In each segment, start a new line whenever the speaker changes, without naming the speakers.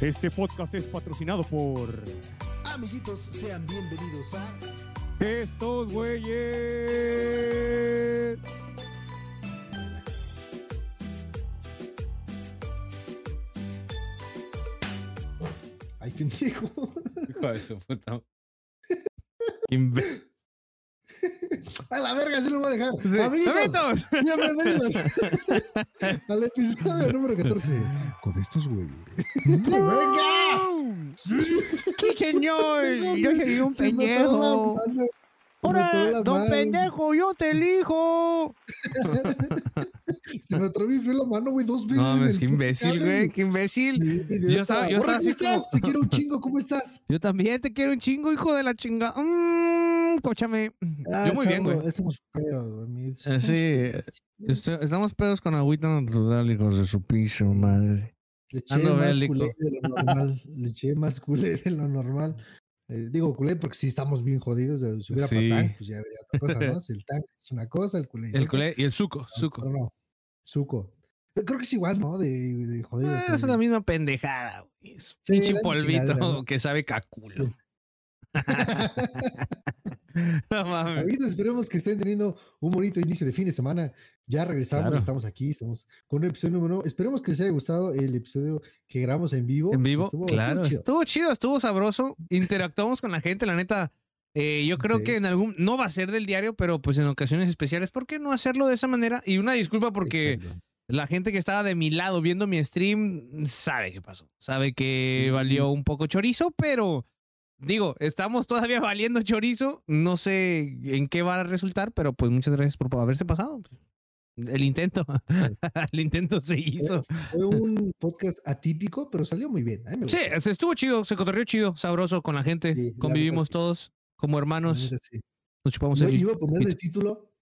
Este podcast es patrocinado por
Amiguitos, sean bienvenidos a
estos güeyes.
Ay, pendejo.
Hijo de su puta.
A la verga, sí lo voy a dejar.
Sí.
Amiguitos, bienvenidos al episodio número 14 con estos güeyes. ¡Venga!
¡Sí, señor! Yo soy un pendejo.
mano, se me atoró
¡Ahora,
la
don
mano.
pendejo, yo te elijo!
Se me atravesó la mano, güey, dos veces.
No, mames, qué imbécil, güey, qué imbécil.
Sí,
Yo
esta-
estaba- yo estaba así
¿cómo estás?
como-
Te quiero un chingo, ¿cómo estás?
Yo también te quiero un chingo, hijo de la chinga. Mmm, cóchame.
Ah,
Yo muy bien,
estamos-
güey.
Estamos pedos, güey.
Eh,
estamos
sí,
pedos.
Estoy- estamos pedos con agüita natural, hijos de su piso, madre.
Le eché
ando
más
bélico.
culé de lo normal. Le eché más culé de lo normal. Eh, digo culé porque si estamos bien jodidos. eh, Si hubiera
Sí.
patán, pues ya habría otra cosa, ¿no? Si el tank es una cosa, el culé.
El culé y el suco,
No,
suco.
pero no. Suco. Creo que es igual, ¿no? De, de jodidos.
Ah, es
eh.
la misma pendejada, güey. Es un
Sí,
polvito
¿no?
que sabe caculo. No mames.
Amigos, esperemos que estén teniendo un bonito inicio de fin de semana. Ya regresamos,
Claro.
estamos aquí, estamos con un episodio número uno. Esperemos que les haya gustado el episodio que grabamos en vivo.
En vivo,
Estuvo-
claro.
estuvo chido.
Estuvo chido, estuvo sabroso. Interactuamos con la gente, la neta. eh, yo creo
Sí.
que en algún. No va a ser del diario, pero pues en ocasiones especiales. ¿Por qué no hacerlo de esa manera? Y una disculpa porque
Exacto.
la gente que estaba de mi lado viendo mi stream sabe qué pasó. Sabe que
Sí.
valió un poco chorizo, pero. Digo, estamos todavía valiendo chorizo. No sé en qué va a resultar, pero pues muchas gracias por haberse pasado. El intento. El intento se hizo.
Fue un podcast atípico, pero salió muy bien.
Sí, se estuvo chido, se cotorreó chido, sabroso con la gente.
Sí,
Convivimos todos como hermanos.
sí.
Nos chupamos el
iba a poner
pito.
título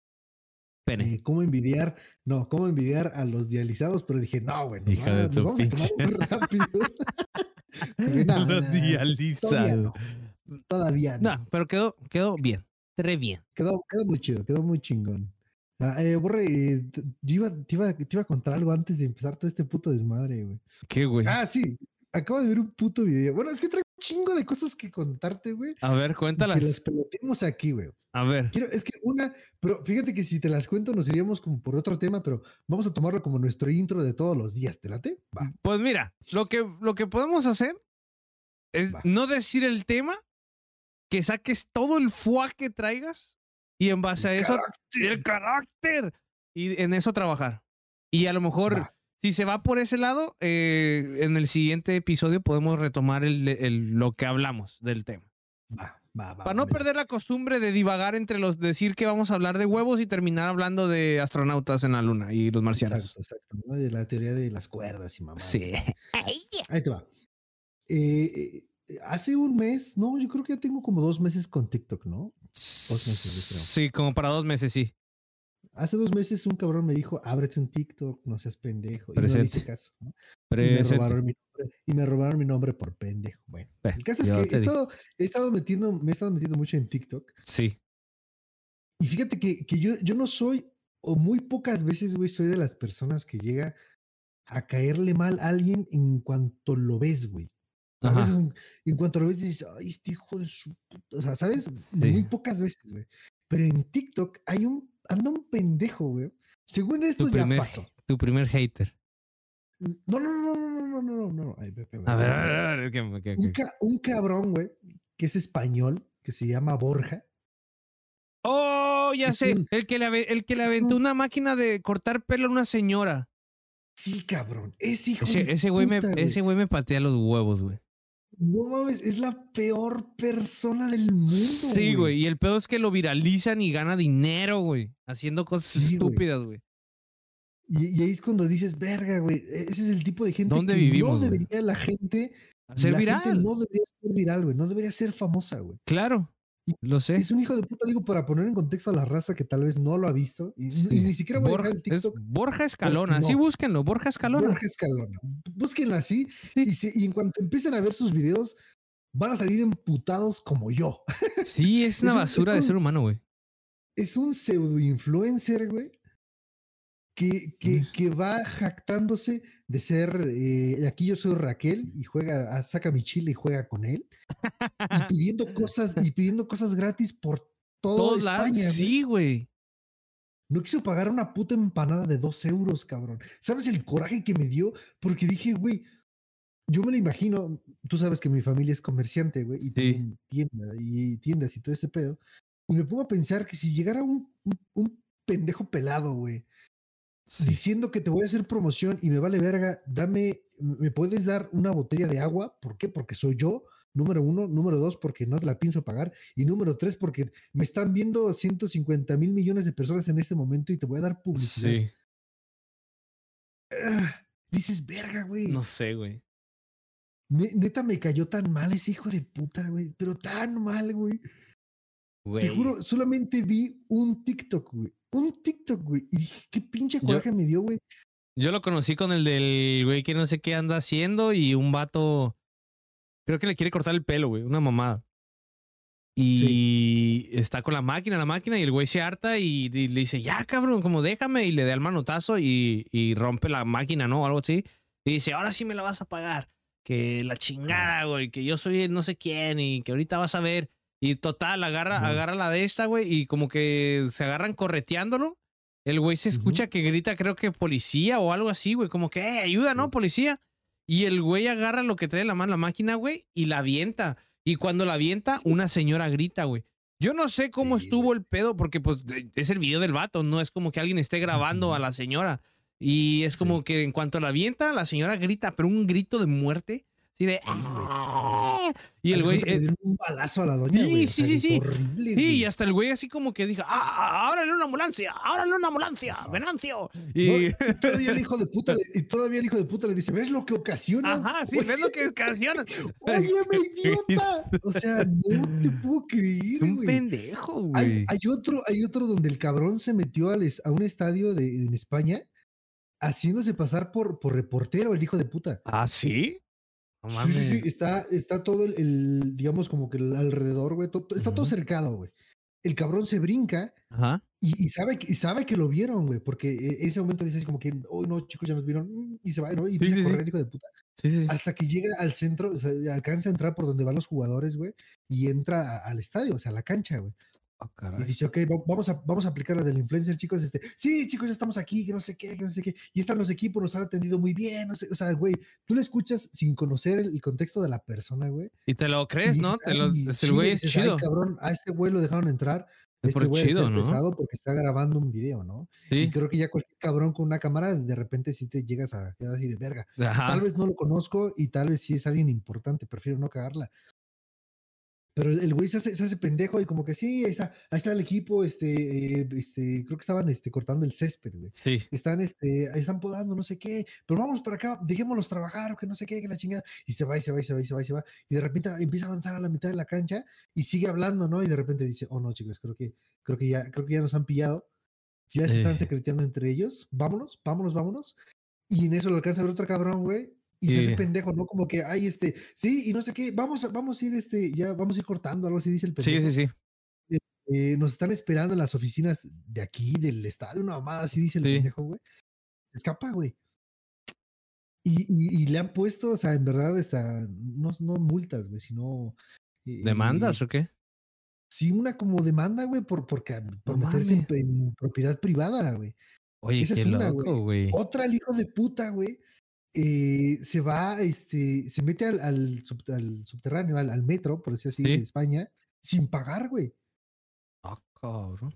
pene.
eh, cómo envidiar, no, cómo envidiar a los dializados, pero dije, no, nos,
Hija de
nos
tu
vamos a rápido. No, no, Todavía. Todavía no.
No, pero quedó, quedó bien. Tre bien.
Quedó, quedó muy chido, quedó muy chingón. Ah, eh, Borre, eh, yo iba, te, iba, te iba a contar algo antes de empezar todo este puto desmadre, güey.
¿Qué, güey?
Ah, sí, acabo de ver un puto video. Bueno, es que traigo chingo de cosas que contarte, güey.
A ver,
y Que las
cuéntalas.
pelotemos aquí, güey.
A ver.
Quiero, es que una, pero fíjate que si te las cuento nos iríamos como por otro tema, pero vamos a tomarlo como nuestro intro de todos los días. ¿Te late? Va.
Pues mira, lo que, lo que podemos hacer es
Va.
no decir el tema, que saques todo el fuá que traigas y en base a eso, el carácter, y en eso trabajar. Y a lo mejor,
Va.
Si se va por ese lado, eh, en el siguiente episodio podemos retomar el, el- lo que hablamos del tema.
Va, va, va.
Para no
mira.
perder la costumbre de divagar entre los, decir que vamos a hablar de huevos y terminar hablando de astronautas en la luna y los marcianos.
Exacto, exacto. ¿no? De la teoría de las cuerdas y mamá.
Sí.
Ahí te va. Eh, eh, hace un mes, no, yo creo que ya tengo como dos meses con TikTok, ¿no? meses, yo creo.
Sí, como para dos meses, sí.
Hace dos meses un cabrón me dijo, ábrete un TikTok, no seas pendejo. Y no hice caso. ¿no? Y me, robaron mi nombre, y me robaron mi nombre por pendejo. Bueno,
Ve,
el caso es que he estado, he estado metiendo, me he estado metiendo mucho en TikTok.
Sí.
Y fíjate que, que yo, yo no soy, o muy pocas veces, güey, soy de las personas que llega a caerle mal a alguien en cuanto lo ves, güey. A veces, en, en cuanto lo ves, dices, ay, este hijo de su puta. O sea, ¿sabes?
Sí.
Muy pocas veces, güey. Pero en TikTok hay un, anda un pendejo, güey. Según esto, ya
primer,
pasó.
Tu primer hater.
No, no, no, no, no, no, no. Ay, pepe,
a, ver, a ver, a ver. Okay.
Un, cabrón, güey, que es español, que se llama Borja.
Oh, ya sé. El que le, el que le aventó una máquina de cortar pelo a una señora.
Sí, cabrón. Es hijo
ese,
de
ese, güey me, ese güey me patea los huevos, güey.
No mames, es la peor persona del mundo.
Sí, güey. Y el pedo es que lo viralizan y gana dinero, güey. Haciendo cosas
Sí,
estúpidas, güey.
Y, y ahí es cuando dices, verga, güey. Ese es el tipo de gente
¿Dónde
que
vivimos,
no debería la gente.
Ser
la
viral.
gente no debería ser viral, güey. No debería ser famosa, güey.
Claro. Lo sé.
Es un hijo de puta, digo, para poner en contexto a la raza que tal vez no lo ha visto. Y,
Sí.
y ni siquiera voy a
Borja,
dejar el
es
TikTok.
Borja Escalona. Sí, búsquenlo. Borja Escalona.
Borja Escalona. Búsquenla así.
Sí.
Y, si- y en cuanto empiecen a ver sus videos, van a salir emputados como yo.
Sí, es una
Es un-
basura
es
de
un-
ser humano, güey.
Es un pseudo influencer, güey. Que, que, que va jactándose de ser, eh, aquí yo soy Raquel y juega, ah, saca mi chile y juega con él. Y pidiendo cosas, y pidiendo cosas gratis por todo. España.
Sí, güey.
No quiso pagar una puta empanada de dos euros, cabrón. ¿Sabes el coraje que me dio? Porque dije, güey, yo me lo imagino, tú sabes que mi familia es comerciante, güey, y
Sí.
tienen tienda y tiendas y todo este pedo. Y me pongo a pensar que si llegara un, un, un pendejo pelado, güey,
Sí.
diciendo que te voy a hacer promoción y me vale verga, dame, me puedes dar una botella de agua, ¿por qué? Porque soy yo, número uno, número dos, porque no te la pienso pagar, y número tres, porque me están viendo 150 mil millones de personas en este momento y te voy a dar publicidad.
Sí.
Ah, dices, verga, güey.
No sé, güey.
Ne- neta me cayó tan mal ese hijo de puta, güey, pero tan mal, güey. Te
Güey.
juro, solamente vi un TikTok, güey. Un TikTok, güey. Y dije, qué pinche
Yo-
coraje me dio, güey.
Yo lo conocí con el del güey que no sé qué anda haciendo y un vato. Creo que le quiere cortar el pelo, güey. Una mamada. Y está con la máquina, la máquina, y el güey se harta y, y le dice, ya cabrón, como déjame, y le da el manotazo y, y rompe la máquina, ¿no? O algo así. Y dice, ahora sí me la vas a pagar. Que la chingada, güey, que yo soy el no sé quién y que ahorita vas a ver. Y total, agarra, agarra la de esta, güey, y como que se agarran correteándolo. El güey se escucha que grita, creo que policía o algo así, güey, como que, "Eh, ayuda, ¿no? Policía. Y el güey agarra lo que trae en la mano, la máquina, güey, y la avienta. Y cuando la avienta, una señora grita, güey. Yo no sé cómo
Sí,
estuvo el pedo, porque pues es el video del vato, no es como que alguien esté grabando a la señora. Y es como
Sí.
que en cuanto la avienta, la señora grita, pero un grito de muerte, así de... Y el güey... eh,
un balazo a la doña,
Sí,
güey.
sí, sí, sí.
Horrible,
Sí,
güey.
y hasta el güey así como que dijo, ah, ah, ábrale una ambulancia, ábrale una ambulancia. Venancio.
No,
Y,
todavía el hijo de puta le, y todavía el hijo de puta le dice, ¿ves lo que ocasiona?
ajá, sí, ves lo que ocasiona.
Óyeme, idiota. O sea, no te puedo creer,
Es un
güey.
pendejo, güey.
hay otro, hay otro donde el cabrón se metió al a un estadio de, en España haciéndose pasar por, por reportero, el hijo de puta.
¿Ah, sí? No
Sí, sí, sí, está, está todo el, el, digamos, como que el alrededor, güey, está todo cercado, güey. El cabrón se brinca
Ajá.
y, y sabe, que- y sabe que lo vieron, güey, porque e- ese momento dices como que, oh, no, chicos, ya nos vieron, mm", y se va, ¿no? Y
Sí,
empieza
sí, sí.
correr el hijo de puta.
Sí, sí. sí.
Hasta que llega al centro, o sea, alcanza a entrar por donde van los jugadores, güey, y entra a- al estadio, o sea, a la cancha, güey.
Ah,
Y dice, ok, va- vamos a, vamos a aplicar la del influencer, chicos. Este, sí, chicos, ya estamos aquí, que no sé qué, que no sé qué. Y están los equipos, nos han atendido muy bien. No sé, o sea, güey, tú le escuchas sin conocer el, el contexto de la persona, güey.
Y te lo
y
crees, ¿no?
dices,
Te lo-
"Ay,
es el
chile",
güey es
dices, "Ay,
chido.
cabrón, a este güey lo dejaron entrar.
Es
Este
por
güey
chido, ¿no?
pesado porque está grabando un video, ¿no? Y
Sí.
creo que ya cualquier cabrón con una cámara, de repente sí te llegas a quedar así de verga.
Ajá.
Tal vez no lo conozco y tal vez sí es alguien importante, prefiero no cagarla. Pero el güey se hace, se hace pendejo y como que sí, ahí está, ahí está el equipo, este, eh, este, creo que estaban este, cortando el césped, güey.
Sí.
Están, este, están podando, no sé qué, pero vamos para acá, dejémoslos trabajar, o que no sé qué, que la chingada. Y se va, y se va, y se va, y se va, y se va. Y de repente empieza a avanzar a la mitad de la cancha y sigue hablando, ¿no? Y de repente dice, oh no, chicos, creo que, creo que ya, creo que ya nos han pillado. Ya se están
Eh.
secreteando entre ellos. Vámonos, vámonos, vámonos. Y en eso lo alcanza a ver otro cabrón, güey. Y se hace pendejo, ¿no? Como que, ay, este, sí, y no sé qué, vamos, a- vamos a ir, este, ya vamos a ir cortando, algo así dice el
Sí,
pendejo.
sí, sí.
Eh, nos están esperando en las oficinas de aquí, del estadio, una mamada, así dice el
Sí.
pendejo, güey. Escapa, güey. Y, y- y le han puesto, o sea, en verdad, hasta, no, no multas, güey, sino... eh,
¿Demandas o qué?
Sí, una como demanda, güey, por, porque, por
No
meterse en propiedad privada, güey.
Oye,
esa
qué
es una,
loco, güey.
Otra, el hijo de puta, güey, eh, se va, este, se mete al, al sub- al subterráneo, al, al metro, por decir así, de
Sí.
España, sin pagar, güey.
Ah, cabrón.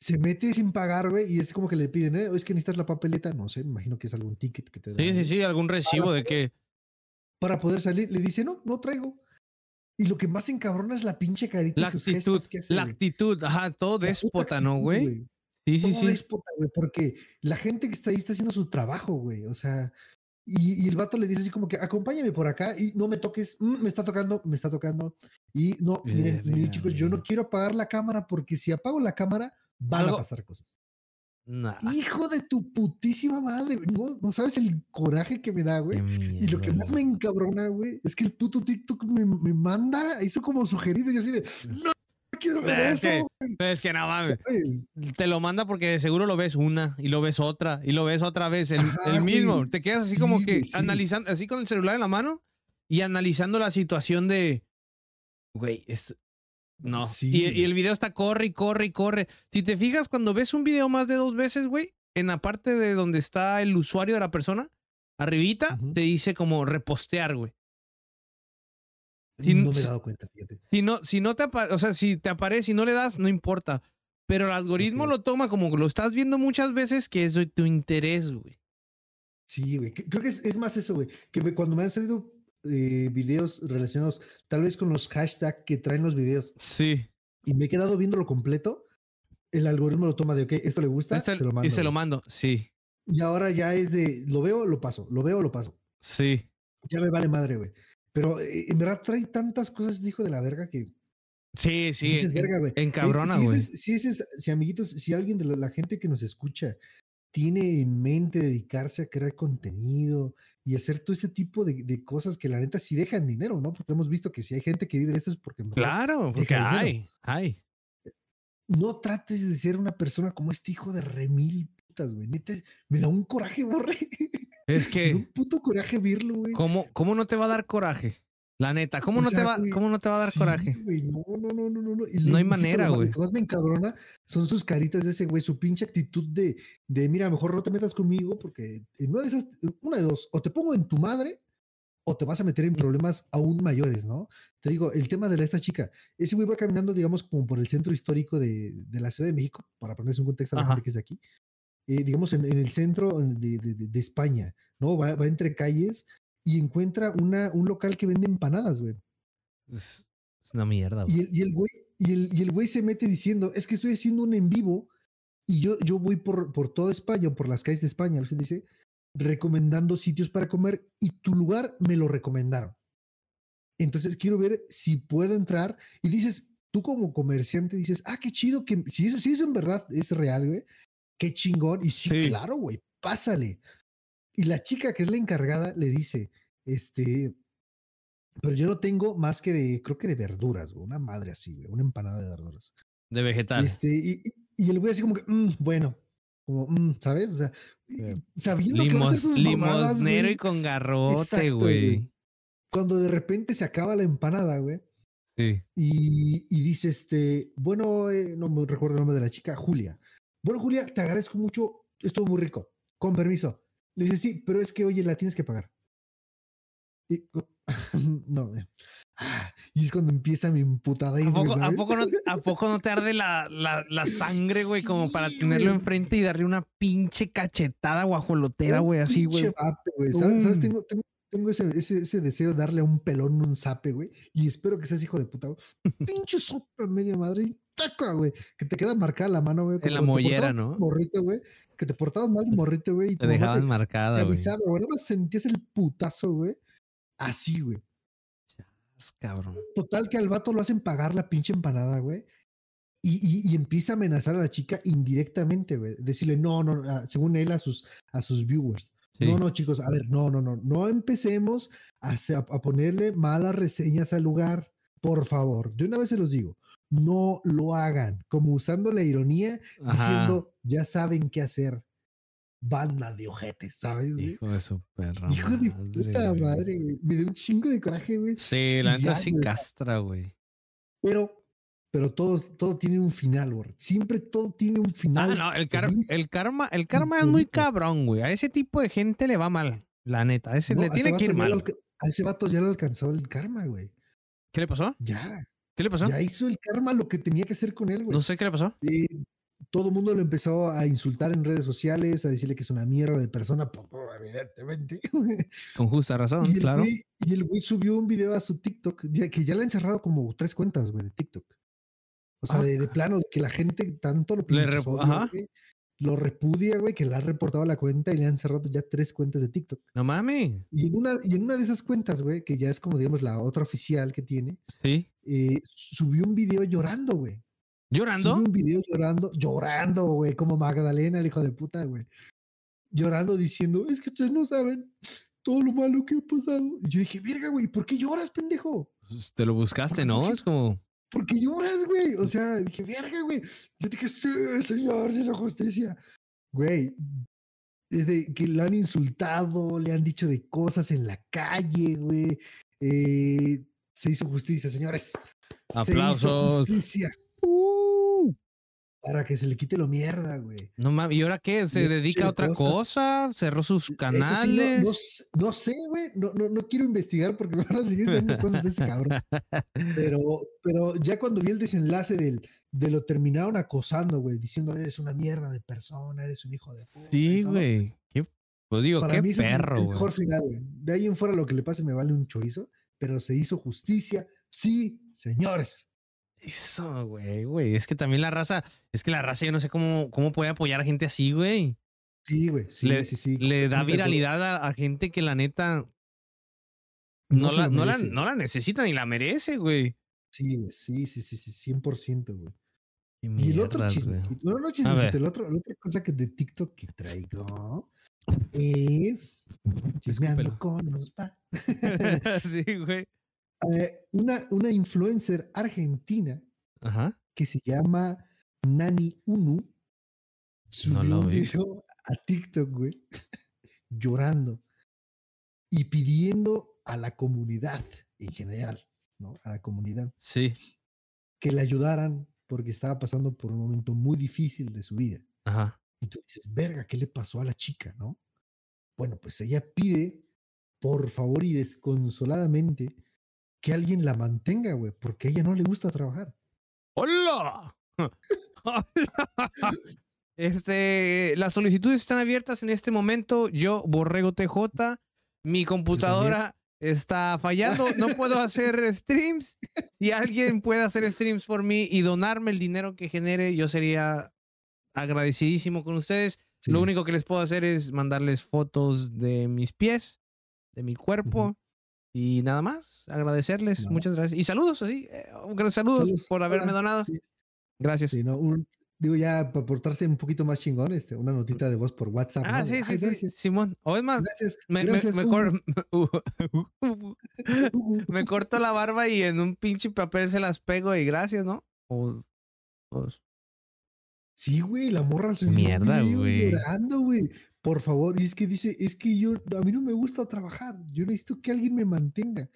Se mete sin pagar, güey, y es como que le piden, ¿eh? Es que necesitas la papeleta, no sé, me imagino que es algún ticket que te dan.
Sí, sí, sí, algún recibo de que.
Para poder salir, le dice, no, no traigo. Y lo que más encabrona es la pinche carita
La
y sus
actitud,
gestos que hace,
la actitud, ajá, todo
La
déspota, ¿no, güey? Sí, sí,
todo
sí.
déspota, güey, porque la gente que está ahí está haciendo su trabajo, güey. O sea, y, y el vato le dice así como que acompáñame por acá y no me toques, mm, me está tocando, me está tocando. Y no, miren, miren, chicos, yo no quiero apagar la cámara porque si apago la cámara van
Algo-
a pasar cosas.
Nah,
Hijo de tu putísima madre, no, no sabes el coraje que me da, güey. Y lo que más me encabrona, güey, es que el puto TikTok me, me manda, hizo como sugerido y yo así de, no, quiero ver
Es
eso.
que-
güey",
Pero es que nada. Te lo manda porque seguro lo ves una y lo ves otra y lo ves otra vez el,
Ajá,
el mismo.
güey.
Te quedas así
Sí,
como que
sí.
analizando, así con el celular en la mano y analizando la situación de, güey, es... No. Y, el video está corre y corre y corre. Si te fijas, cuando ves un video más de dos veces, güey, en la parte de donde está el usuario de la persona, arribita, te dice como repostear, güey. Si,
no me he dado cuenta, fíjate.
si no, si no te aparece, o sea, si te aparece y no le das, no importa. Pero el algoritmo lo toma como lo estás viendo muchas veces, que es de tu interés, güey.
Sí, güey. Creo que es, es más eso, güey. Que me- cuando me han salido eh, videos relacionados tal vez con los hashtags que traen los videos
Sí.
y me he quedado viéndolo completo, el algoritmo lo toma de, ok, esto le gusta,
Este-
se lo mando.
y se lo mando. Sí.
Y ahora ya es de, lo veo, lo paso, lo veo, lo paso.
Sí.
Ya me vale madre, güey. Pero eh, en verdad trae tantas cosas, hijo de la verga, que
Sí, sí.
dices,
en-
verga, güey.
encabrona,
si
güey.
Si, ese es- si amiguitos, si alguien de la, la gente que nos escucha tiene en mente dedicarse a crear contenido y hacer todo este tipo de, de cosas que la neta sí dejan dinero, ¿no? Porque hemos visto que si hay gente que vive de esto es porque
Claro, porque hay,
dinero.
hay.
no trates de ser una persona como este hijo de remil putas, güey. Neta, me da un coraje, borre.
Es
da un
que,
puto coraje verlo, güey.
¿cómo, ¿cómo no te va a dar coraje? La neta, ¿cómo,
O
no, te va,
güey,
¿cómo no te va a dar
Sí,
coraje?
güey, no, no, no, no, no, no. Y
No hay manera, güey.
Lo que más me encabrona son sus caritas de ese güey, su pinche actitud de, de mira, mejor no te metas conmigo porque en una de esas, una de dos, o te pongo en tu madre o te vas a meter en problemas aún mayores, ¿no? Te digo, el tema de la, esta chica, ese güey va caminando, digamos, como por el centro histórico de, de la Ciudad de México, para ponerse un contexto a la gente que es de aquí, eh, digamos, en, en el centro de, de- de- España, ¿no? Va, va entre calles y encuentra una, un local que vende empanadas, güey.
Es, es una mierda, güey.
Y el, y el güey, y el, y el güey se mete diciendo, es que estoy haciendo un en vivo y yo, yo voy por, por toda España, por las calles de España, se dice, recomendando sitios para comer y tu lugar me lo recomendaron. Entonces quiero ver si puedo entrar y dices, tú como comerciante dices, ah, qué chido, que si eso, si eso en verdad es real, güey, qué chingón. Y sí,
Sí.
claro, güey, pásale. Y la chica que es la encargada le dice, este, pero yo no tengo más que de, creo que de verduras, güey, una madre así, güey, una empanada de verduras.
De vegetal.
Este, y, y- y el güey así como que, "Mm, bueno, como, "Mm", ¿sabes? O sea,
Eh,
sabiendo que va a hacer
Limos-
sus mamadas,
limosnero y con garrote,
Exacto, güey. cuando de repente se acaba la empanada, güey,
Sí.
y, y dice, este, bueno, eh, no me recuerdo el nombre de la chica, Julia. Bueno, Julia, te agradezco mucho, estuvo muy rico, con permiso. Le dice, sí, pero es que, oye, la tienes que pagar. Y, no, eh, ah, y es cuando empieza mi emputada.
¿A poco, a poco no, ¿A poco no te arde la, la, la sangre, güey? como para tenerlo
güey.
enfrente y darle una pinche cachetada guajolotera, güey, así, güey.
¿Sabes? ¿sabes?
¡Pum!
Tengo, tengo, tengo ese, ese, ese deseo de darle a un pelón un zape, güey. Y espero que seas hijo de puta, güey. Pinche sopa media madre y taca, güey. Que te queda marcada la mano, güey.
En la
te
mollera, ¿no?
Morrito, güey. Que te portabas mal morrito, güey. y
Te
mamá
dejaban
te
marcada, güey.
avisaba, güey. Nada más sentías el putazo, güey. Así, güey.
Es Cabrón.
Total que al vato lo hacen pagar la pinche empanada, güey. Y, y, y empieza a amenazar a la chica indirectamente, güey. Decirle, no, no, a- según él, a sus, a sus viewers.
Sí.
No, no, chicos, a ver, no, no, no, no empecemos a, a ponerle malas reseñas al lugar, por favor. De una vez se los digo, no lo hagan, como usando la ironía,
Ajá.
diciendo, ya saben qué hacer. Banda de ojetes, ¿sabes? güey?
Hijo de su perra.
Hijo de
madre,
puta
güey.
madre, güey. Me dio un chingo de coraje, güey.
Sí, la neta sí
güey.
castra, güey.
Pero, pero todo, todo tiene un final, güey. Siempre todo tiene un
Ah,
final.
no, el, car- el karma, el karma es muy cabrón, güey. A ese tipo de gente le va mal, la neta. A ese
No,
le
a ese
tiene que ir mal.
A ese vato ya le alcanzó el karma, güey.
¿Qué le pasó?
Ya,
¿Qué le pasó?
ya hizo el karma lo que tenía que hacer con él, güey.
No sé qué le pasó.
Eh, todo el mundo lo empezó a insultar en redes sociales, a decirle que es una mierda de persona, evidentemente.
Con justa razón,
y,
claro.
güey, y el güey subió un video a su TikTok, ya que ya le han cerrado como tres cuentas, güey, de TikTok. O sea,
Ah,
de, de plano, de que la gente tanto lo,
Le
güey, lo repudia, güey, que le ha reportado la cuenta y le han cerrado ya tres cuentas de TikTok.
No mames.
Y en una, y en una de esas cuentas, güey, que ya es como, digamos, la otra oficial que tiene,
Sí.
eh, subió un video llorando, güey.
¿Llorando?
Sube un video llorando, llorando, güey, como Magdalena, el hijo de puta, güey. Llorando diciendo, es que ustedes no saben todo lo malo que ha pasado. Y yo dije, verga, güey, ¿por qué lloras, pendejo?
Pues, Te lo buscaste,
¿Por
¿no? Es como.
Porque lloras, güey. O sea, dije, verga, güey. Yo dije, sí, señor, se hizo justicia. Güey, desde que le han insultado, le han dicho de cosas en la calle, güey. Eh, se hizo justicia, señores. Se hizo
Aplausos.
justicia. Para que se le quite lo mierda, güey.
No mames, ¿y ahora qué? ¿Se
Le
dedica a otra cosa? ¿Cerró sus
sí,
canales?
no, no no sé, güey. No, no, no quiero investigar porque me van a seguir dando cosas de ese cabrón. Pero, pero ya cuando vi el desenlace del, de lo terminaron acosando, güey, diciendo eres una mierda de persona, eres un hijo de puta.
Sí, güey. Qué- Pues digo,
Para
qué
mí ese es el-
perro,
mejor final, güey. De ahí en fuera lo que le pase me vale un chorizo, pero se hizo justicia. Sí, señores.
Eso, güey, güey. Es que también la raza, es que la raza yo no sé cómo, cómo puede apoyar a gente así, güey.
Sí, güey. Sí,
le,
sí, sí.
le da viralidad a, a gente que la neta
No
no, la, no, la, no la necesita ni la merece, güey.
Sí, güey. Sí, sí, sí, sí, 100%, güey. Y el otro chismecito, no
ver.
chismecito, el otro, la otra cosa que de TikTok que traigo es chismeando con los pa.
sí, güey.
Eh, una, una influencer argentina
Ajá.
que se llama Nani Unu subió
lo
un
vi.
video a TikTok, güey, llorando y pidiendo a la comunidad en general, ¿no? A la comunidad
Sí.
que le ayudaran porque estaba pasando por un momento muy difícil de su vida.
Ajá.
Y tú dices, verga, ¿qué le pasó a la chica, no? Bueno, pues ella pide, por favor y desconsoladamente, que alguien la mantenga, güey, porque a ella no le gusta trabajar.
¡Hola! ¡Hola! Este, las solicitudes están abiertas en este momento. Yo, Borrego TJ, mi computadora está fallando. No puedo hacer streams. Si alguien puede hacer streams por mí y donarme el dinero que genere, yo sería agradecidísimo con ustedes. Lo
Sí.
único que les puedo hacer es mandarles fotos de mis pies, de mi cuerpo. Y nada más, agradecerles. Muchas gracias. Y saludos, así. eh, saludos,
Saludos.
por haberme
Hola.
donado.
Sí,
Gracias.
sí, no, un- digo, ya para portarse un poquito más chingón, este, una notita de voz por WhatsApp.
Ah, sí, sí,
"Ay,
sí, Simón. O es más,
gracias,
me, me-
gracias,
mejor
Hugo, Hugo".
me corto la barba y en un pinche papel se las pego y gracias, ¿no? O, o-
Sí, güey, la morra se
Mierda, güey.
llorando, güey. Por favor, y es que dice, es que yo, a mí no me gusta trabajar, yo necesito que alguien me mantenga.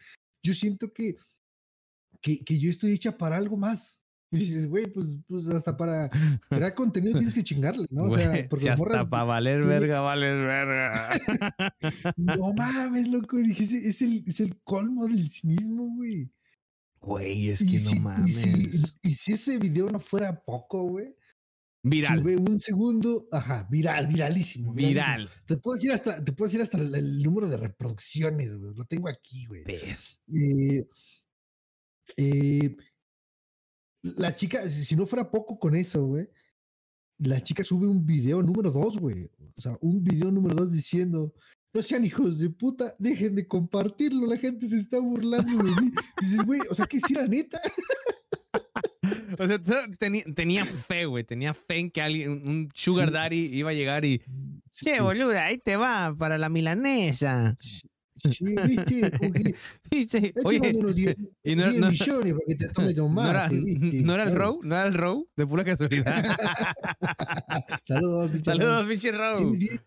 Yo siento que, que, que yo estoy hecha para algo más. Y dices, güey, pues, pues hasta para crear contenido tienes que chingarle, ¿no? O sea, porque
si hasta
morra,
para valer
tiene-
verga, valer verga.
no mames, loco, dije, es, es el, es el colmo del cinismo, güey.
Güey, es
Y
que
si,
no
y, si,
mames.
y si ese video no fuera poco, güey,
Viral,
sube un segundo, ajá, viral, viralísimo. viralísimo.
viral.
Te puedo decir hasta, te puedo decir hasta el, el número de reproducciones, güey. Lo tengo aquí, güey. Eh, eh, la chica, si no fuera poco con eso, güey, la chica sube un video número dos, güey. O sea, un video número dos diciendo, no sean hijos de puta, dejen de compartirlo, la gente se está burlando de mí. Dices, güey, o sea, que si era neta.
O sea, tenía, tenía fe, güey. Tenía fe en que alguien, un- sugar
Sí.
daddy iba a llegar y.
Sí,
Che, boluda, ahí te va para la milanesa.
sí, viste, como que,
Dice,
"Ahí te
Oye,
mando unos 10
y no-
10
no-
millones para que te tomes dos
¿no era,
¿viste?
no era el
Claro.
row? ¿No era el row? De pura casualidad.
Saludos, pinche
Saludos, pinche row.
Tiene 10,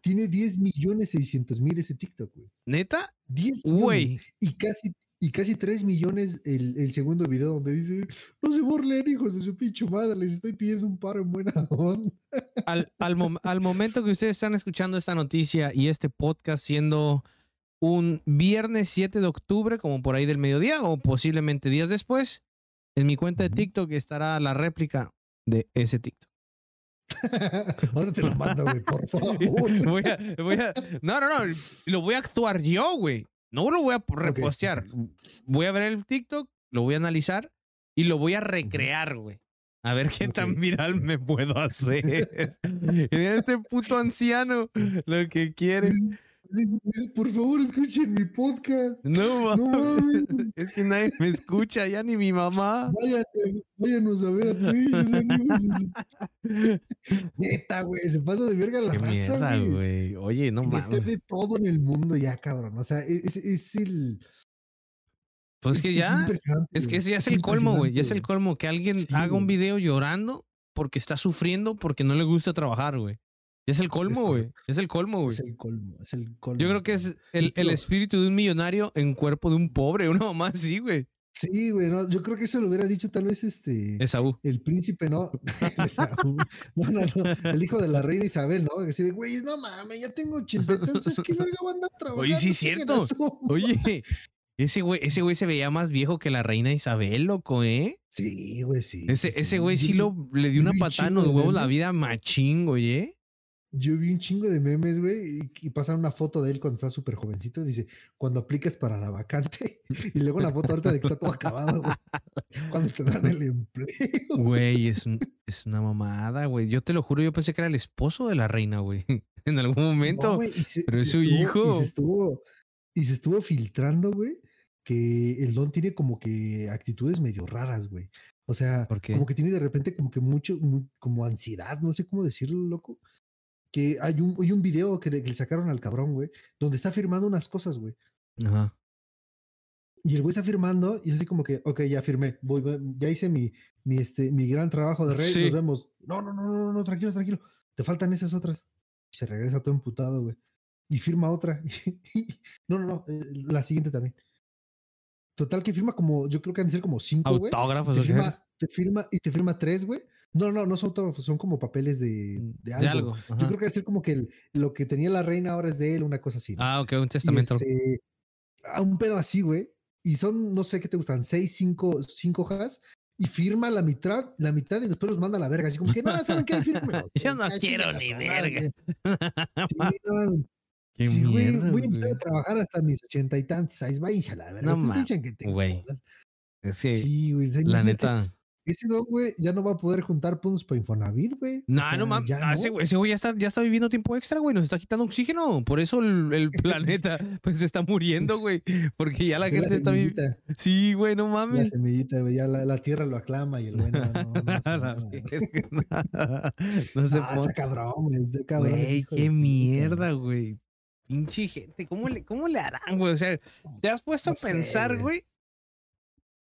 tiene 10 millones 600 mil ese TikTok, güey.
¿Neta?
10 millones.
Güey.
Y casi, y casi 3 millones el, el segundo video donde dice, no se burlen, hijos de su pinche madre, les estoy pidiendo un paro en buena onda.
al, al, mom- al momento que ustedes están escuchando esta noticia y este podcast siendo un viernes 7 de octubre, como por ahí del mediodía o posiblemente días después, en mi cuenta de. TikTok estará la réplica de ese TikTok.
Ahora te lo mando, güey, por favor.
Voy a, voy a- no, no, no, lo voy a actuar yo, güey. No lo voy a repostear. Voy a ver el TikTok, lo voy a analizar y lo voy a recrear, güey. A ver qué tan viral me puedo hacer. Este puto anciano lo que quiere.
Dices- Por favor, escuchen mi podcast.
No,
No
mames. es que nadie me escucha, ya ni mi mamá.
Vayan, eh, váyanos a ver a. Neta, güey, se pasa de verga la
Qué
raza, güey.
Oye, no mames.
de todo en el mundo ya, cabrón. O sea, es, es el.
Pues es que ya, es que ya es el colmo, güey. Ya es el colmo. Que alguien
Sí,
haga un video llorando porque está sufriendo porque no le gusta trabajar, güey. Ya es el colmo, güey. Es el colmo, güey.
Es el colmo, es el colmo.
Yo creo que es el, el espíritu de un millonario en cuerpo de un pobre, una mamá así, güey.
Sí, güey, no, yo creo que eso lo hubiera dicho tal vez este
Esaú.
el príncipe, ¿no? Esaú. no, no, no, el hijo de la reina Isabel, ¿no? Que así de, güey, no mames, ya tengo 80, entonces qué verga va a trabajando.
Oye, sí,
Chinguen
cierto. Oye, ese güey, ese güey se veía más viejo que la reina Isabel, loco, ¿eh?
Sí, güey, sí.
Ese,
sí,
ese güey sí lo le dio una patada en los huevos la vida machín, güey, ¿eh?
Yo vi un chingo de memes, güey, y, y pasan una foto de él cuando está súper jovencito. Dice, cuando aplicas para la vacante. Y luego una foto ahorita de que está todo acabado, güey. Cuando te dan el empleo.
Güey, es, un- es una mamada, güey. Yo te lo juro, yo pensé que era el esposo de la reina, güey. En algún momento.
se-
pero es su
estuvo-
hijo.
Y se estuvo, y se estuvo filtrando, güey, que el don tiene como que actitudes medio raras, güey. O sea, como que tiene de repente como que mucho, mu- como ansiedad, no sé cómo decirlo, loco. Que hay un, hay un video que le, que le sacaron al cabrón, güey, donde está firmando unas cosas, güey.
Ajá.
Y el güey está firmando y es así como que, ok, ya firmé, voy, voy- ya hice mi, mi, este, mi gran trabajo de rey,
Sí.
nos vemos. No, no, no, no, no, tranquilo, tranquilo. Te faltan esas otras. Y se regresa todo emputado, güey. Y firma otra. no, no, no, eh, la siguiente también. Total que firma como, yo creo que han de ser como cinco, güey.
Autógrafos,
Te
¿o qué?
firma, te firma y te firma tres, güey. No, no, no son autógrafos, son como papeles de, de algo.
De algo.
Yo creo que va ser como que el- lo que tenía la reina ahora es de él, una cosa así. ¿no?
Ah, ok, un
Y,
testamento.
este, a un pedo así, güey. Y son, no sé qué te gustan, seis, cinco, cinco hojas. Y firma la mitad, la mitad y después los manda a la verga. Así como que, no, ¿saben qué?
Yo no quiero ni verga.
Sí, no,
Qué
sí, güey, voy a empezar
güey.
a trabajar hasta mis ochenta y tantos. Ahí váyanse a la verga.
No
Ustedes
ma-
piensan que tengo
güey. Es que,
Sí, güey.
la neta.
Ese don, güey, ya no va a poder juntar puntos para Infonavit, güey. O
No,
sea,
no mames.
ya
no, Ese ese güey ya está, ya está viviendo tiempo extra, güey. Nos está quitando oxígeno. Por eso el, el planeta pues se está muriendo, güey. Porque ya la gente está viviendo. Sí, güey, no
La
mames.
semillita, güey. Ya la, la tierra lo aclama y el güey no, no, no
la verga. no se pone.
está cabrón, güey. Está cabrón. ese
Güey, qué mierda, güey. Pinche gente. ¿Cómo le, ¿Cómo le harán, güey? O sea, ¿te has puesto a pensar,
güey?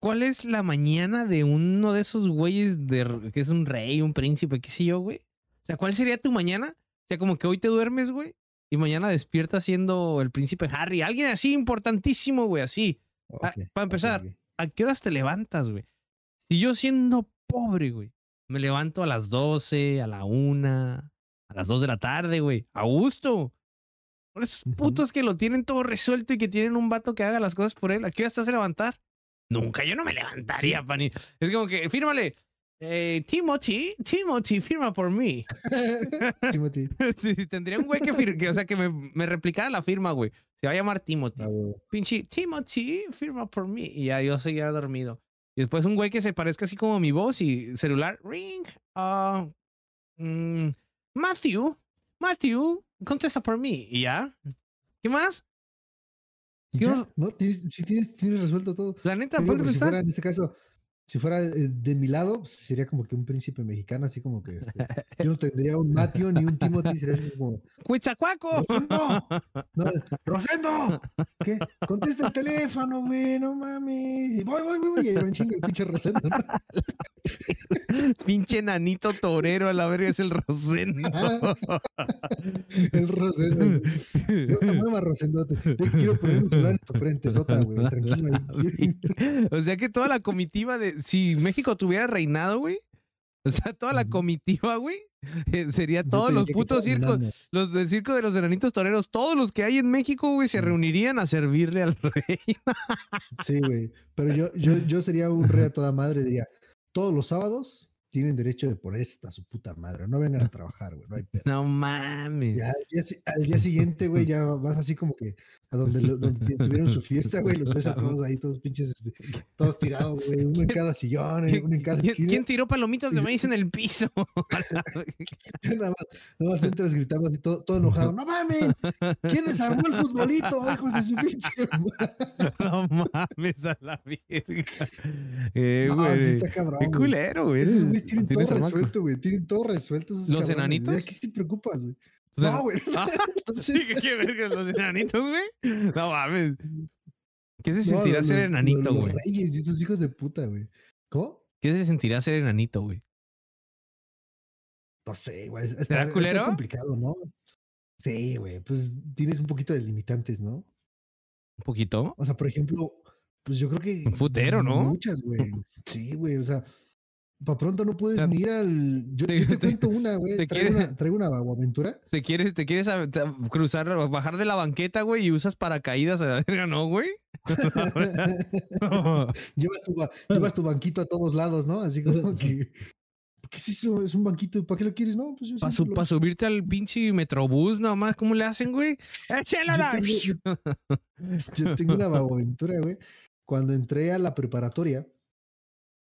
¿Cuál es la mañana de uno de esos güeyes de, que es un rey, un príncipe, qué sé yo, güey? O sea, ¿cuál sería tu mañana? O sea, como que hoy te duermes, güey, y mañana despiertas siendo el príncipe Harry. Alguien así importantísimo, güey, así. Ah, para empezar. ¿A qué horas te levantas, güey? Si yo siendo pobre, güey, me levanto a las 12, a la 1, a las 2 de la tarde, güey. A gusto. Por esos putos que lo tienen todo resuelto y que tienen un vato que haga las cosas por él. ¿A qué hora estás a levantar? Nunca, yo no me levantaría, pani. Es como que, fírmale. Eh, Timothy, Timothy, firma por mí.
Timothy.
sí, tendría un güey que, fir- que, o sea, que me, me replicara la firma, güey. Se va a llamar Timothy
Ah,
pinche Timothy, firma por mí. Y ya yo seguía dormido. Y después un güey que se parezca así como mi voz y celular, ring, ah, mm, Matthew, Matthew, contesta por mí. Y ya. ¿Qué más?
Y
¿Qué
ya. Tienes, sí tienes, tienes resuelto todo.
La neta, ponte
si
pensar.
fuera, en este caso, si fuera eh, de mi lado, pues, sería como que un príncipe mexicano, así como que este, yo no tendría un Matthew ni un Timothy, sería así como,
¡Cuichacuaco!
¡Rosendo! No, ¡Rosendo! ¿Qué? Contesta el teléfono, güey, no mames. Y Voy, voy, voy, voy. Y en chinga el pinche Rosendo. ¿no?
Pinche nanito torero a la verga es el Rosendo.
El Rosendo. No te muevas, Rosendo. Te, te quiero poner un celular en tu frente, sota, güey. Tranquilo ahí.
o sea que toda la comitiva de. Si México tuviera reinado, güey. O sea, toda la comitiva, güey. eh, sería todos los putos circos. Los del circo de los enanitos toreros. Todos los que hay en México, güey, se reunirían a servirle al rey.
Sí, güey. Pero yo, yo, yo sería un rey a toda madre. Diría, todos los sábados tienen derecho de ponerse hasta su puta madre. No vengan a trabajar, güey. No hay pedo.
No mames.
Ya, al, día, si- al día siguiente, güey, ya vas así como que a donde, tuvieron su fiesta, güey, los ves a todos ahí, todos pinches, este, todos tirados, güey, uno en cada sillón, eh, uno en cada
¿Quién,
esquina.
quién tiró palomitas de maíz en el piso?
Nada más, nada más entras gritando así, todo, todo enojado. ¡No mames! ¿Quién desarmó el futbolito, hijos de su pinche
no mames a la verga. Eh,
No,
güey.
sí está cabrón,
Qué culero, güey.
Esos güeyes tienen todo resuelto, güey. Tienen todo resuelto.
¿Los
cabrones.
enanitos?
¿De qué te preocupas, güey?
O sea,
No, güey.
Ah, sí, qué verga, los enanitos, güey. No mames. ¿Qué se
No,
sentirá
los-
ser
los-
enanito,
los
güey?
reyes y esos hijos de puta, güey. ¿Cómo?
¿Qué se sentirá ser enanito, güey?
No sé, güey. Está, está
culero?
complicado, ¿no? Sí, güey. Pues tienes un poquito de limitantes, ¿no?
¿Un poquito?
O sea, por ejemplo, pues yo creo que.
Un futero, ¿no?
Muchas, güey. Sí, güey. O sea, para pronto no puedes ni ir al. Yo
te-
yo te,
te-
cuento una, güey. Traigo, una, traigo una aventura.
¿Te quieres, te quieres a- cruzar, bajar de la banqueta, güey, y usas paracaídas a la verga, no, güey?
llevas, tu, ba- llevas tu banquito a todos lados, ¿no? Así como que. ¿Qué es eso? Es un banquito. ¿Para qué lo quieres? No, pues yo
Para
siempre lo-
subirte al pinche metrobús nomás, ¿cómo le hacen, güey? ¡Échela!
Yo Yo tengo una aventura, güey. Cuando entré a la preparatoria,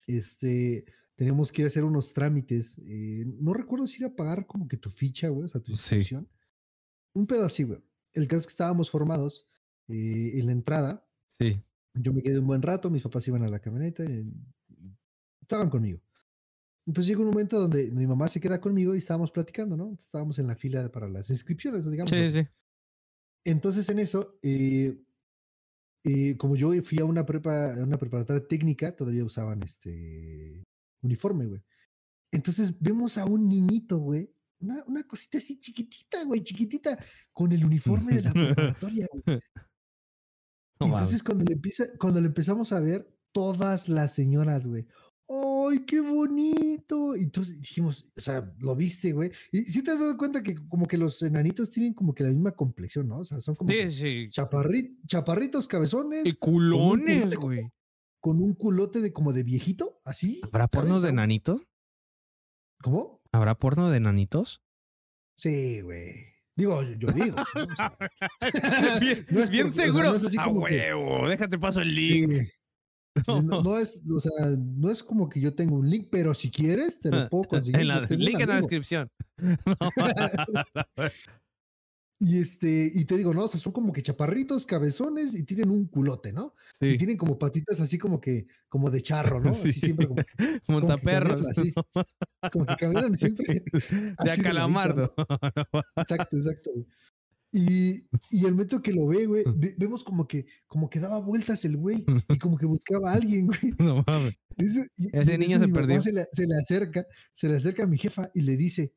este, teníamos que ir a hacer unos trámites. eh, no recuerdo si era pagar como que tu ficha, güey, o sea, tu
Sí.
inscripción. Un pedo así, güey. El caso es que estábamos formados eh, en la entrada.
Sí.
Yo me quedé un buen rato, mis papás iban a la camioneta, y estaban conmigo. Entonces llega un momento donde mi mamá se queda conmigo y estábamos platicando, ¿no? Estábamos en la fila para las inscripciones, digamos.
Sí, sí.
Entonces en eso, eh, eh, como yo fui a una prepa, a una preparatoria técnica, todavía usaban este uniforme, güey. Entonces vemos a un niñito, güey, una, una cosita así chiquitita, güey, chiquitita, con el uniforme de la preparatoria, güey. Entonces cuando le empieza, cuando le empezamos a ver, todas las señoras, güey. ¡Ay, qué bonito! Y entonces dijimos, o sea, lo viste, güey. Y si te has dado cuenta que como que los enanitos tienen como que la misma complexión, ¿no? O sea, son como
Sí, sí.
chaparri- chaparritos cabezones
Y culones, güey.
Con un culote de como de viejito, así.
¿Habrá
¿sabes?
porno de
O-
nanitos?
¿Cómo?
¿Habrá porno de nanitos?
Sí, güey. Digo, yo, digo. ¿no? O sea,
bien
No es
bien
porque, o sea,
seguro.
no es
a
que-
huevo, déjate paso el link.
sí. No, no es, o sea, no es como que yo tengo un link, pero si quieres, te lo puedo conseguir.
En la, link en la descripción.
Y este, y te digo, no, o sea, son como que chaparritos, cabezones y tienen un culote, ¿no? Y
sí.
tienen como patitas así como que, como de charro, ¿no? Así
Sí.
siempre como que,
Montaperros.
caminan así. como que caminan siempre.
De acalamardo.
Exacto, exacto. güey. Y, y el momento que lo ve, güey, ve- vemos como que, como que daba vueltas el güey y como que buscaba a alguien, güey.
No mames.
Y- y
Ese niño se perdió.
Se le, se le acerca, se le acerca a mi jefa y le dice,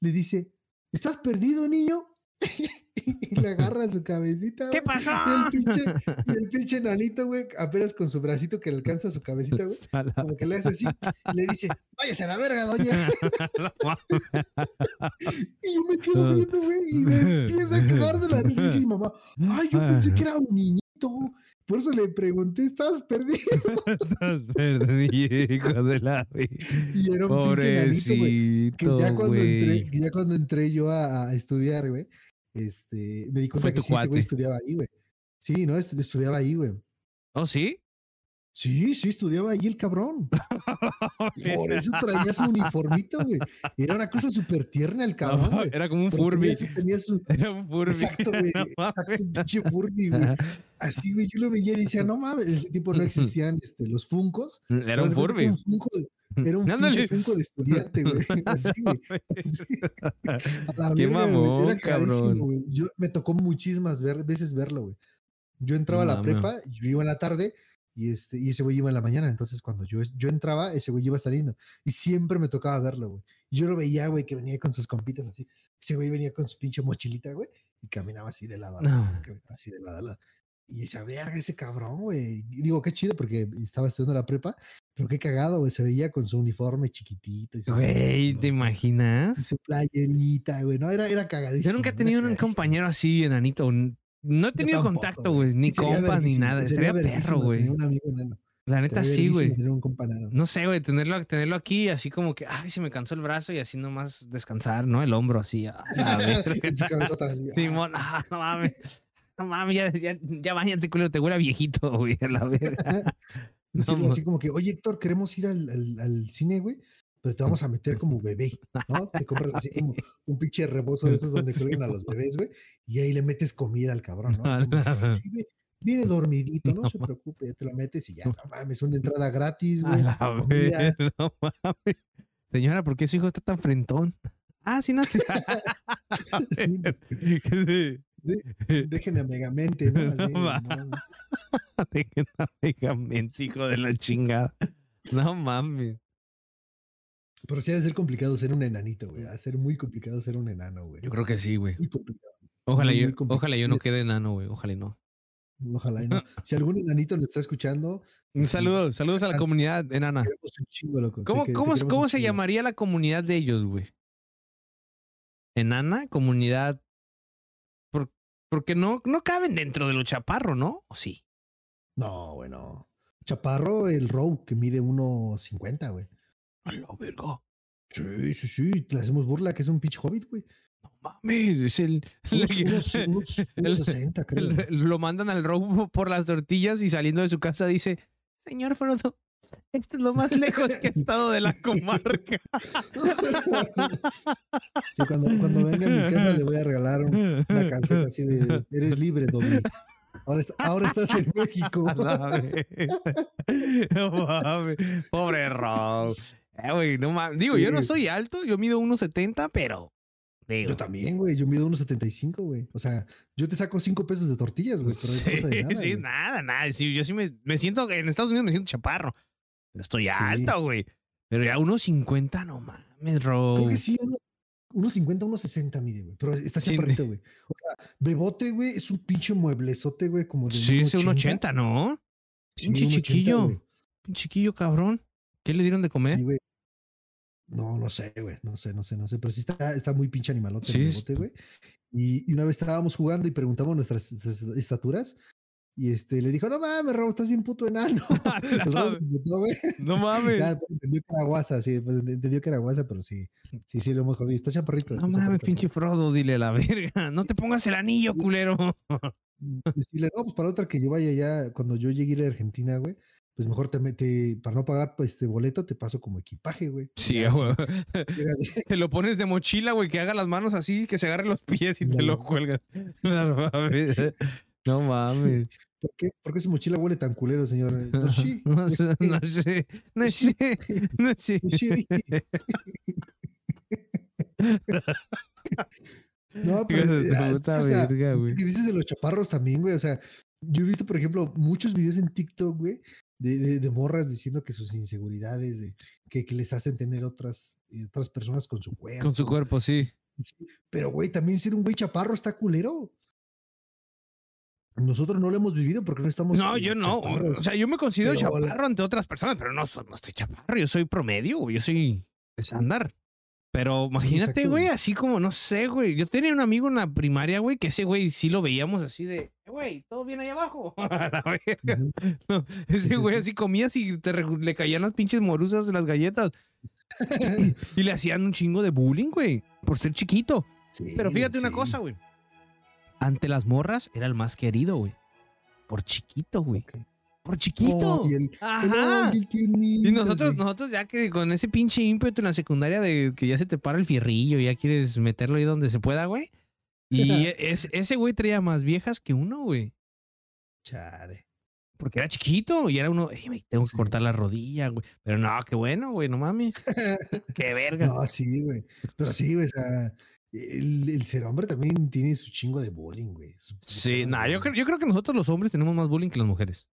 le dice, ¿estás perdido, niño? y le agarra su cabecita.
¿Qué pasó?
Y el pinche, y el pinche nanito, güey, apenas con su bracito que le alcanza su cabecita, güey, como que le hace así, y le dice, váyase a la verga, doña. Y yo me quedo viendo, güey, y me empieza a cagar de la risa y mamá, ay, yo pensé que era un niñito. Por eso le pregunté, ¿estás perdido?
Estás perdido, hijo de la
Y era un pinche nanito, güey. Que ya cuando, entré, que ya cuando entré yo a, a estudiar, güey, este, me di cuenta
Fue
que
tu
sí, ese güey estudiaba ahí, güey. Sí, no, Estu- estudiaba ahí, güey.
¿Oh, sí?
Sí, sí, estudiaba ahí el cabrón. Por eso traía su uniformito, güey. Era una cosa súper tierna el cabrón,
No, era como un
Porque
Furby.
Tenía su, tenía su-
Era un Furby.
Exacto, güey. Exacto, un pinche Furby, güey. Así, güey, yo lo veía y decía, no mames, ese tipo no existían este, los funcos.
Era un Furby.
Era un funko de, era un
Ándale.
pinche de estudiante, güey. Así, güey. Así. A la
Qué
verga,
mamón,
era
cabrón.
güey. Yo me tocó muchísimas veces verlo, güey. Yo entraba a la prepa, yo iba en la tarde y este y ese güey iba en la mañana, entonces cuando yo, yo entraba, ese güey iba saliendo y siempre me tocaba verlo, güey. Y Yo lo veía, güey, que venía con sus compitas así. Ese güey venía con su pinche mochilita, güey, y caminaba así de lado a lado,
No.
así de lado a lado. Y esa verga, ese cabrón, güey. Y digo, qué chido porque estaba estudiando la prepa, pero qué cagado, güey. Se veía con su uniforme chiquitito. Y su
Güey, ¿te
y
imaginas?
su playerita, güey. No, era, era cagadísimo.
Yo nunca he tenido un
cagadísimo.
compañero así, enanito. N- No he tenido
tampoco,
contacto,
güey.
Ni
Sería
compas, ni nada.
sería
Estaría perro, güey.
tener un amigo enano.
La neta sí, güey. No sé, güey, tenerlo, tenerlo aquí, así como que, ay, se me cansó el brazo y así nomás descansar, ¿no? El hombro así. a
su cabezota así, ah,
Simón, ah, no mames. No mames, ya, ya, ya bañate, culero, te huele a viejito, güey, a la verga. No,
así como que, oye, Héctor, queremos ir al, al, al cine, güey, pero te vamos a meter como bebé, ¿no? Te compras así como un pinche rebozo de esos donde cuelgan a los bebés, güey, y ahí le metes comida al cabrón, ¿no? Así como, "Ay, ve- Viene dormidito, no se preocupe, ya te lo metes y ya, no mames, una entrada gratis,
A
güey.
no mames. Señora, ¿por qué su hijo está tan frentón? Ah, sí, no sé.
Sí,
Sí.
déjenme a Megamente, ¿no? Así,
No
no,
Megamente, hijo de la chingada. No mames.
Pero sí ha de ser complicado ser un enanito, güey. Ha de ser muy complicado ser un enano, güey.
Yo creo que sí, güey.
Muy complicado.
Ojalá
muy,
yo,
complicado.
ojalá yo no quede enano, güey. Ojalá y no.
Ojalá y no. Si algún enanito nos está escuchando,
Un saludo, saludos a la comunidad enana.
chingo, loco.
¿Cómo,
te
cómo, cómo se llamaría la comunidad de ellos, güey? Enana, comunidad. Por- porque no, no caben dentro de lo chaparro, ¿no? ¿O sí?
No, bueno. Chaparro, el Row, que mide 1.50, güey.
A la verga.
Sí, sí, sí. Le hacemos burla que es un pinche hobbit, güey.
No mames, es el.
Unos, unos, unos,
el-
unos 60, creo.
el- lo mandan al robo por las tortillas y saliendo de su casa dice: Señor Frodo, esto es lo más lejos que he estado de la comarca.
Sí, cuando, cuando venga a mi casa le voy a regalar un- una calceta así de eres libre, Dobby. Ahora, est- ahora estás en México.
No mames. Pobre Rob. Eh, güey, no mames. Digo, yo no
Sí.
soy alto, yo mido 1.70, pero. Digo,
Yo también, güey. Yo mido 1.75, güey. O sea, yo te saco 5 pesos de tortillas, güey. Pero
Sí,
es cosa de nada.
sí,
güey.
nada, nada. Sí, yo sí me, me siento, en Estados Unidos me siento chaparro. Pero estoy alto, güey. Pero ya 1.50, no mames, Rob.
Creo que sí, uno- 1.50, 1.60 mide, güey. Pero está
Sí,
chaparrito, güey. O sea, Bebote, güey, es un pinche mueblezote, güey, como de
Sí, es un 80, ¿no?
Sí,
Pinche
1.80,
chiquillo. Pinche chiquillo, cabrón. ¿Qué le dieron de comer?
Sí, güey. No, no sé, güey. No sé, no sé, no sé. Pero sí está, está muy pinche animalote
Sí,
el Bebote, güey. Y, y una vez estábamos jugando y preguntamos nuestras es- estaturas. Y este le dijo, no mames, Raúl, estás bien puto enano. Güey.
no mames.
Ya entendió que era guasa, sí, pues, entendió que era guasa, pero sí, sí, sí, lo hemos jodido. Está chaparrito.
No mames, pinche Frodo, dile a la verga. No te pongas el anillo, culero.
Decirle, no, pues para otra que yo vaya ya, cuando yo llegue a ir a Argentina, güey, pues mejor te mete, para no pagar pues, este boleto, te paso como equipaje, güey.
Sí, güey. Te lo pones de mochila, güey, que haga las manos así, que se agarre los pies y te lo cuelgas. No mames. No mames.
¿Por qué, ¿Por qué su mochila huele tan culero, señor? No,
No sé, no sé, no sé, no sé.
no. No, pero
su
ah,
puta
o sea,
verga, güey.
¿Qué dices de los chaparros también, güey? O sea, yo he visto, por ejemplo, muchos videos en TikTok, güey, de, de, de morras diciendo que sus inseguridades, de, que, que les hacen tener otras, eh, otras personas con su cuerpo.
Con su cuerpo, sí.
Sí, Pero, güey, también ser un güey chaparro está culero. Nosotros no lo hemos vivido porque no estamos.
No,
eh,
yo no.
chaparros.
O sea, yo me considero
Pero
chaparro ante otras personas, pero no, no estoy chaparro. Yo soy promedio, yo soy estándar. Pero imagínate, güey, así como, no sé, güey. Yo tenía un amigo en la primaria, güey, que ese güey sí lo veíamos así de, "Eh, güey, ¿todo bien ahí abajo? A la verga. No, ese güey
sí.
así comías y te le caían las pinches morusas de las galletas. Y, y le hacían un chingo de bullying, güey, por ser chiquito.
Sí,
Pero fíjate una cosa, güey. Ante las morras era el más querido, güey. Por chiquito, güey. Por chiquito.
Oh, y el-
Ajá. Y nosotros,
sí.
nosotros ya que con ese pinche ímpetu en la secundaria de que ya se te para el fierrillo, ya quieres meterlo ahí donde se pueda, güey. Y es- ese güey traía más viejas que uno, güey.
Chale.
Porque era chiquito y era uno, "Ey, me tengo que cortar la rodilla, güey. Pero no, qué bueno, güey, no mames. Qué verga.
No, sí, güey. Pero sí, güey, o sea, el, el ser hombre también tiene su chingo de bullying, güey. su
Sí,
madre,
yo, creo, yo creo que nosotros los hombres tenemos más bullying que las mujeres.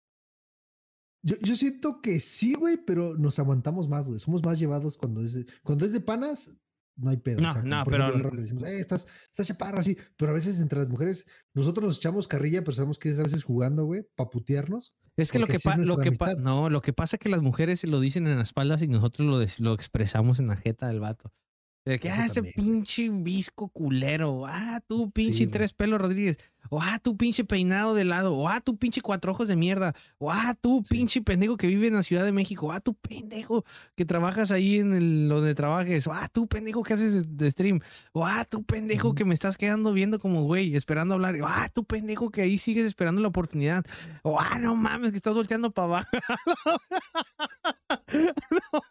Yo, yo siento que sí, güey, pero nos aguantamos más, güey. Somos más llevados cuando es de, cuando es de panas, no hay pedo.
No,
o sea,
no, pero-
ejemplo, le decimos, eh, estás, estás chaparro así. Pero a veces entre las mujeres, nosotros nos echamos carrilla, pero sabemos que es a veces jugando, güey, para putearnos.
Es que lo que,
es
lo que
amistad.
no, lo que pasa es que las mujeres lo dicen en las espaldas y nosotros lo, lo expresamos en la jeta del vato. De que,
Eso
ah, ese
también, güey.
pinche visco culero. Ah, tú pinche tres pelos Rodríguez. O ah, tú pinche peinado de lado. O ah, tú pinche cuatro ojos de mierda. O ah, tú
Sí.
pinche pendejo que vive en la Ciudad de México. O ah, tú pendejo que trabajas ahí en el donde trabajes. O ah, tú pendejo que haces de stream. O ah, tú pendejo que me estás quedando viendo como güey, esperando hablar. O ah, tú pendejo que ahí sigues esperando la oportunidad. O ah, no mames, que estás volteando para abajo.
No, lo-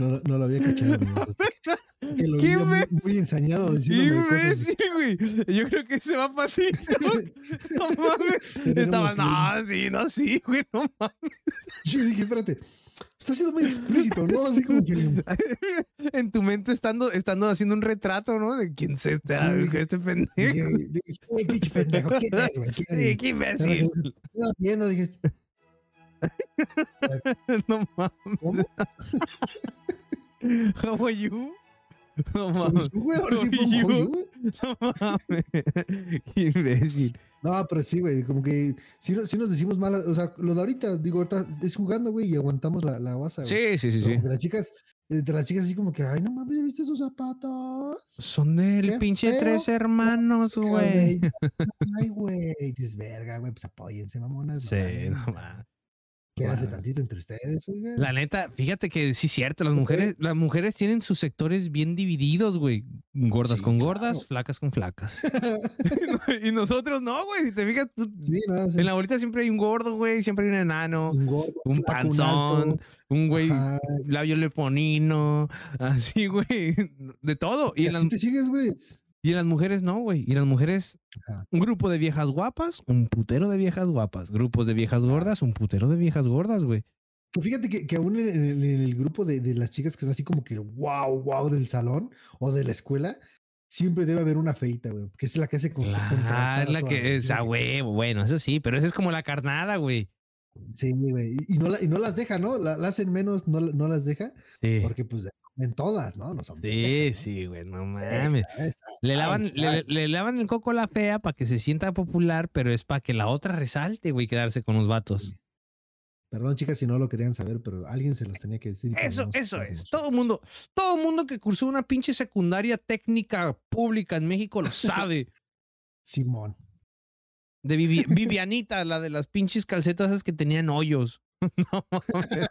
no lo había cachado. que- lo
¡Qué
muy,
imbécil!
muy ensañado.
Imbécil, güey. Yo creo que se va para ti. No mames. Estaba, no, sí, no, sí, güey, no mames.
Yo dije, espérate, está siendo muy explícito, ¿no? Así como que.
En tu mente estando, estando haciendo un retrato, ¿no? De quién es este,
Sí,
este pendejo.
dije, "Uy, pinche pendejo, ¿quién es, güey? ¿Quién
Sí,
es?"
qué
Ahora
imbécil.
iba viendo, dije,
No mames.
¿cómo?
How are you? No mames.
Güey, ahora sí fue.
No mames. Qué imbécil.
No, pero sí, güey, como que si, no- si nos decimos mal, o sea, lo de ahorita, digo, ahorita es jugando, güey, y aguantamos la, la güey.
Sí, sí, sí, sí.
como que las chicas, entre las chicas así como que, ay, no mames, ¿ya viste sus zapatos?
Son del
Qué
pinche
feo.
tres hermanos, güey.
Ay, güey, dices, verga, güey, pues apóyense, mamonas.
Sí, no
mames,
Claro.
tantito entre ustedes, oiga.
La neta, fíjate que sí es cierto, las mujeres, las mujeres tienen sus sectores bien divididos, güey. Gordas
Sí,
con
claro.
gordas, flacas con flacas. y nosotros no, güey. Si te fijas, tú-
sí, no, sí.
en la bolita siempre hay un gordo, güey. Siempre hay un enano,
un gordo,
un
flaco,
panzón, un güey
Ajá.
labio leponino, así, güey. De todo. Y
Y
en, las,
así te sigues, güey.
Y en las mujeres no, güey. Y en las mujeres, un grupo de viejas guapas, un putero de viejas guapas. Grupos de viejas gordas, un putero de viejas gordas, güey.
Que fíjate que, que aún en el, en el grupo de, de las chicas que son así como que wow, wow del salón o de la escuela, siempre debe haber una feita, güey, porque es la que hace con- contrastar
Claro,
a
es la que es a
que-
huevo, bueno, eso sí, pero esa es como la carnada, güey.
Sí, güey, y, no la- y no las deja, ¿no? La, la hacen menos, no, no las deja,
Sí.
porque pues en todas, ¿no? No son
Sí, sí, güey, no
¿no?
mames.
Esa, esa,
Le lavan, le, le lavan el coco a la fea para que se sienta popular, pero es para que la otra resalte, güey, quedarse con los vatos.
Perdón, chicas, si no lo querían saber, pero alguien se los tenía que decir.
Eso, eso es. Todo mundo, todo mundo que cursó una pinche secundaria técnica pública en México lo sabe.
Simón.
De Vivi- Vivianita, la de las pinches calcetas esas que tenían hoyos. No mames.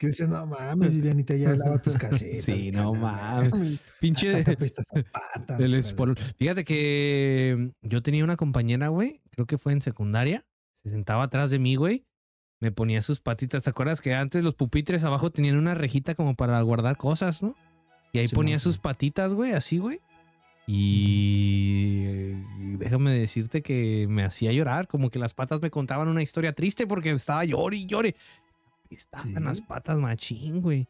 Que dices, no mames, Vivianita, ya lava tus calcetas.
Sí, no mames. Pinche
Hasta que apestas a patas,
el
hija de-
espolón. Fíjate que yo tenía una compañera, güey, creo que fue en secundaria. Se sentaba atrás de mí, güey. Me ponía sus patitas. ¿Te acuerdas que antes los pupitres abajo tenían una rejita como para guardar cosas, no? Y ahí
Sí,
ponía sus
sí.
patitas, güey, así, güey. Y déjame decirte que me hacía llorar, como que las patas me contaban una historia triste porque estaba llore y llore. Estaban
Sí.
las patas machín, güey.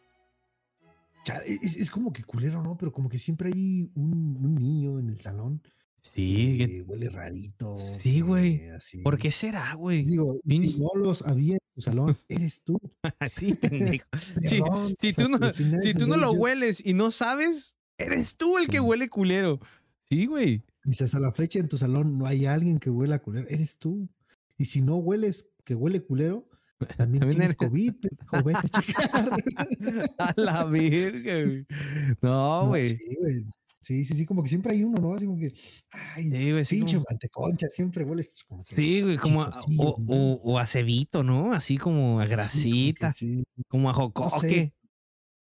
Cha- Es, es como que culero, ¿no? Pero como que siempre hay un, un niño en el salón
Sí,
que
que-
huele rarito.
Sí, güey. ¿por qué será, güey?
Digo, si no los había en tu salón, eres tú.
Así, pendejo. Sí,
Perdón,
si tú no,
si
si tú no lo hueles y no sabes, eres tú el que
Sí.
huele culero. Sí, güey.
Dice, hasta la fecha en tu salón no hay alguien que huela culero, eres tú. Y si no hueles que huele culero, también,
También
tienes
eres-
COVID, pendejo, vete a checar.
A la güey. No, güey.
sí, güey. Sí, sí, sí, como que siempre hay uno, ¿no? Así como que, ay,
Sí, güey. Sí,
pinche
como,
manteconcha, siempre hueles como que
sí, güey, como a- o, o, o a cebito, ¿no? Así como a
como
grasita,
Sí,
como a jocoque.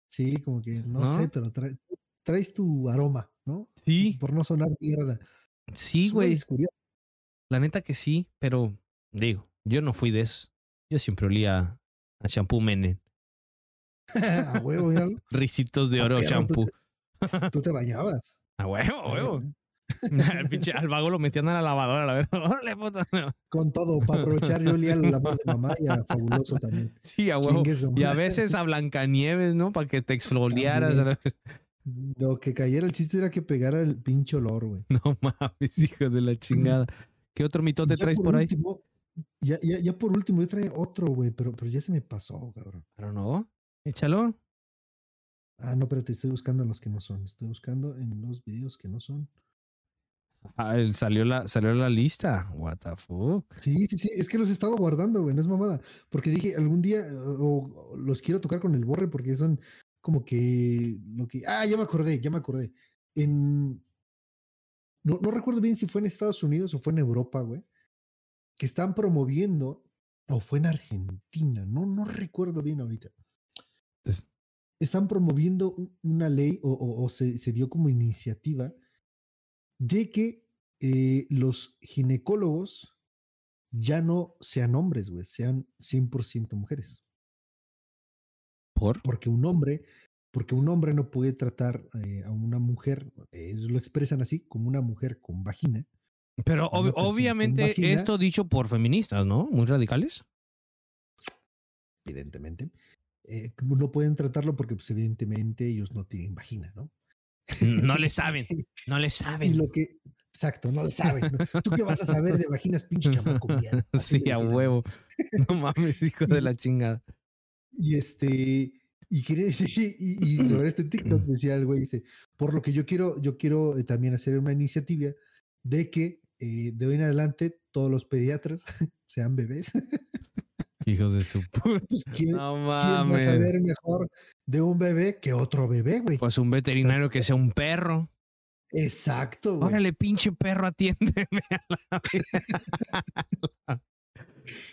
sí, como que, no,
¿No?
sé, pero trae- traes tu aroma, ¿no?
Sí,
Por no sonar mierda.
sí, güey. La neta que sí, pero digo, yo no fui de eso. Yo siempre olía a shampoo Menen.
a huevo, míralo.
Ricitos de
A
oro
tú
shampoo.
te- Tú te bañabas.
A huevo, a huevo. al, pinche, al vago lo metían a la lavadora, a ver. Órale, puto.
Con todo, para aprovechar, yo olía la voz de mamá y a Fabuloso también.
Sí, a huevo. Y a veces a Blancanieves, ¿no? Para que te exfoliaras.
Lo que cayera el chiste era que pegara el pinche olor, güey.
No mames, hijo de la chingada. ¿Qué otro mitote
Y ya
traes por ahí?
último- ya, ya, ya por último, yo traía otro, güey, pero, pero ya se me pasó, cabrón.
Pero no. Échalo.
Ah, no, espérate, estoy buscando en los que no son. Estoy buscando en los videos que no son.
Ah, salió, la, salió la lista. What the fuck.
Sí, sí, sí, es que los he estado guardando, güey, no es mamada. Porque dije, algún día o, o los quiero tocar con el borre porque son como que lo que... Ah, ya me acordé, ya me acordé. En... No, no recuerdo bien si fue en Estados Unidos o fue en Europa, güey. Que están promoviendo, o fue en Argentina, no, no recuerdo bien ahorita.
Entonces,
Están promoviendo un- una ley o, o- o se, se dio como iniciativa de que eh, los ginecólogos ya no sean hombres, güey, sean 100% mujeres.
¿Por?
porque un hombre, porque un hombre no puede tratar eh, a una mujer, eh, ellos lo expresan así, como una mujer con vagina.
Pero ob- obviamente esto dicho por feministas, ¿no? Muy radicales.
evidentemente. Eh, no pueden tratarlo porque, pues, evidentemente, ellos no tienen vagina, ¿no?
No le saben, no le
Y
saben.
lo que, exacto, no lo saben. ¿no? ¿Tú qué vas a saber de vaginas, pinche chamaco?
Sí,
le
a huevo. No mames, hijo de la chingada.
Y este, y, y, y sobre este TikTok decía güey, dice, por lo que yo quiero, yo quiero eh, también hacer una iniciativa de que eh, de hoy en adelante todos los pediatras sean bebés.
Hijos de su puta.
Pues, ¿quién,
No
quién va a
mames.
saber mejor de un bebé que otro bebé, güey?
Pues un veterinario que sea un perro.
Exacto, güey.
Órale, pinche perro, atiéndeme a la verga.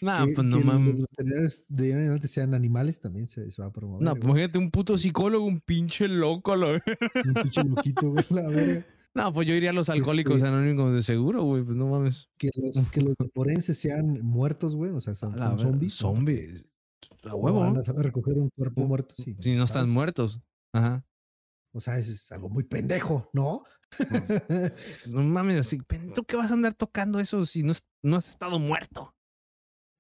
No,
que,
pues no mames.
Los veterinarios de hoy en adelante sean animales también se, se va a promover.
No, pues imagínate un puto psicólogo, un pinche loco. lo-
Un pinche loquito, güey, la verga.
No, pues yo iría a los alcohólicos
Este-
anónimos de seguro, güey. Pues no mames.
Que los, que los forenses sean muertos, güey. O sea, son, zombies.
Zombies. A
¿Cómo
huevo.
Van a saber recoger un cuerpo muerto, sí.
Si no están
¿sabes?
muertos. Ajá.
O sea, es, es algo muy pendejo, ¿no?
No mames, así. ¿Tú qué vas a andar tocando eso si no, no has estado muerto?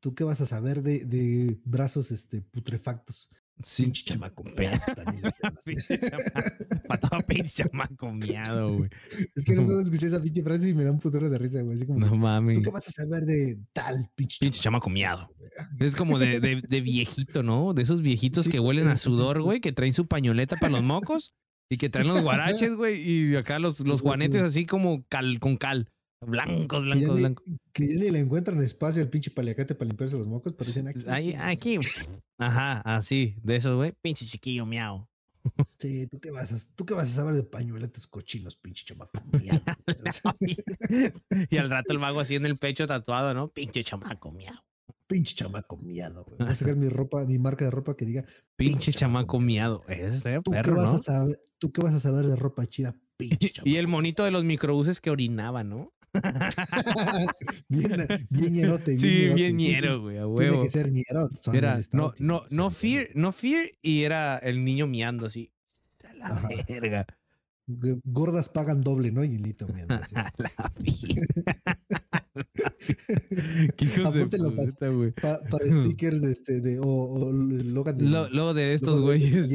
¿Tú qué vas a saber de, de brazos este, putrefactos?
Sí,
Pinche chamaco.
Pinche chamaco. Pataba pinche chamaco miado, güey.
es que no solo escuché esa pinche frase y me da un putero de risa, güey. Así como,
No
¿tú
mames.
qué vas a saber de tal pinche,
Pinche chamaco miado. Es como de, de, de viejito, ¿no? De esos viejitos
Sí,
que huelen a sudor, güey, que traen su pañoleta para los mocos y que traen los guaraches, güey, y acá los, los juanetes así como cal, con cal. Blancos, blancos, blancos.
que ya ni le encuentran espacio al pinche paliacate para limpiarse los mocos, pero dicen aquí.
Ahí,
chingas".
aquí. Ajá, así, de esos, güey. Pinche chiquillo miau.
Sí, ¿tú qué, vas a, ¿tú qué vas a saber de pañueletes cochinos, pinche chamaco? miado? Sea,
y al rato el mago así en el pecho tatuado, ¿no? Pinche chamaco miau.
pinche chamaco miado, güey. Voy a sacar mi ropa, mi marca de ropa que diga,
Pinche chamaco miado. Eso estaría
¿tú,
perro,
qué vas
¿no?
a saber, ¿tú qué vas a saber de ropa chida? Pinche chamaco.
Y el monito de los microbuses que orinaba, ¿no?
bien, bien ñerote. Bien
Sí, bien ñero, güey, a
Tiene
huevo.
que ser ñero.
Era, no,
tiene
no, no fear, no fear, y era el niño miando así. A la
Ajá.
verga.
Gordas pagan doble, ¿no? Y el hito, miando así.
A la. Qué hijos de puta, güey.
Pa- para stickers de este, de, o, o Logan de,
Lo- Luego de estos güeyes.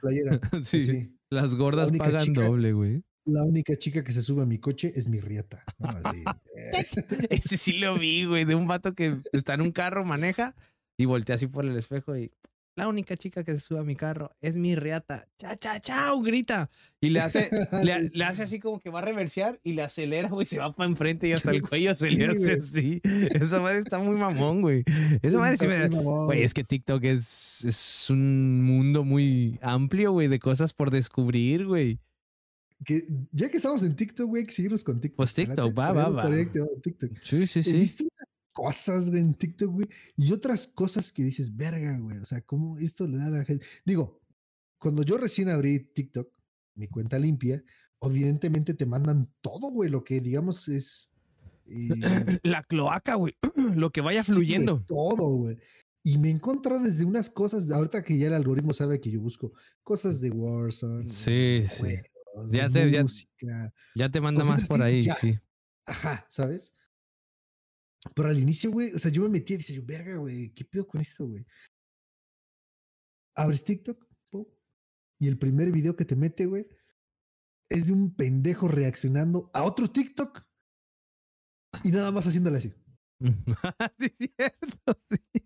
Playera,
Sí,
así.
las gordas pagan
chica-
doble, güey.
La única chica que se sube a mi coche es mi rieta. ¿no? Así, eh,
Ese sí lo vi, güey, de un vato que está en un carro, maneja y voltea así por el espejo y la única chica que se sube a mi carro es mi riata. Cha, cha, chao, grita. Y le hace, le, le hace así como que va a reversear y le acelera, güey, se va para enfrente y hasta el cuello se le
Sí,
así. Esa madre está muy mamón, güey. Esa madre sí me Güey, es que TikTok es, es un mundo muy amplio, güey, de cosas por descubrir, güey.
Que ya que estamos en TikTok, güey, hay que seguirnos con TikTok.
Pues TikTok, va, va, va.
TikTok.
Sí, sí,
He
sí.
visto unas cosas, güey, en TikTok, güey, y otras cosas que dices, verga, güey, o sea, ¿cómo esto le da a la gente? Digo, cuando yo recién abrí TikTok, mi cuenta limpia, evidentemente te mandan todo, güey, lo que digamos es... eh,
La cloaca, güey. Lo que vaya
sí,
fluyendo.
todo, güey. Y me encontrro desde unas cosas, ahorita que ya el algoritmo sabe que yo busco cosas de Warzone,
Sí, sí.
juegos,
Ya te- ya-
música,
Ya te manda más por
así,
ahí,
ya.
sí.
Ajá, ¿sabes? Pero al inicio, güey, o sea, yo me metí y decía, yo, verga, güey, ¿qué pedo con esto, güey? Abres TikTok, y el primer video que te mete, güey, es de un pendejo reaccionando a otro TikTok y nada más haciéndole así.
sí, cierto, sí.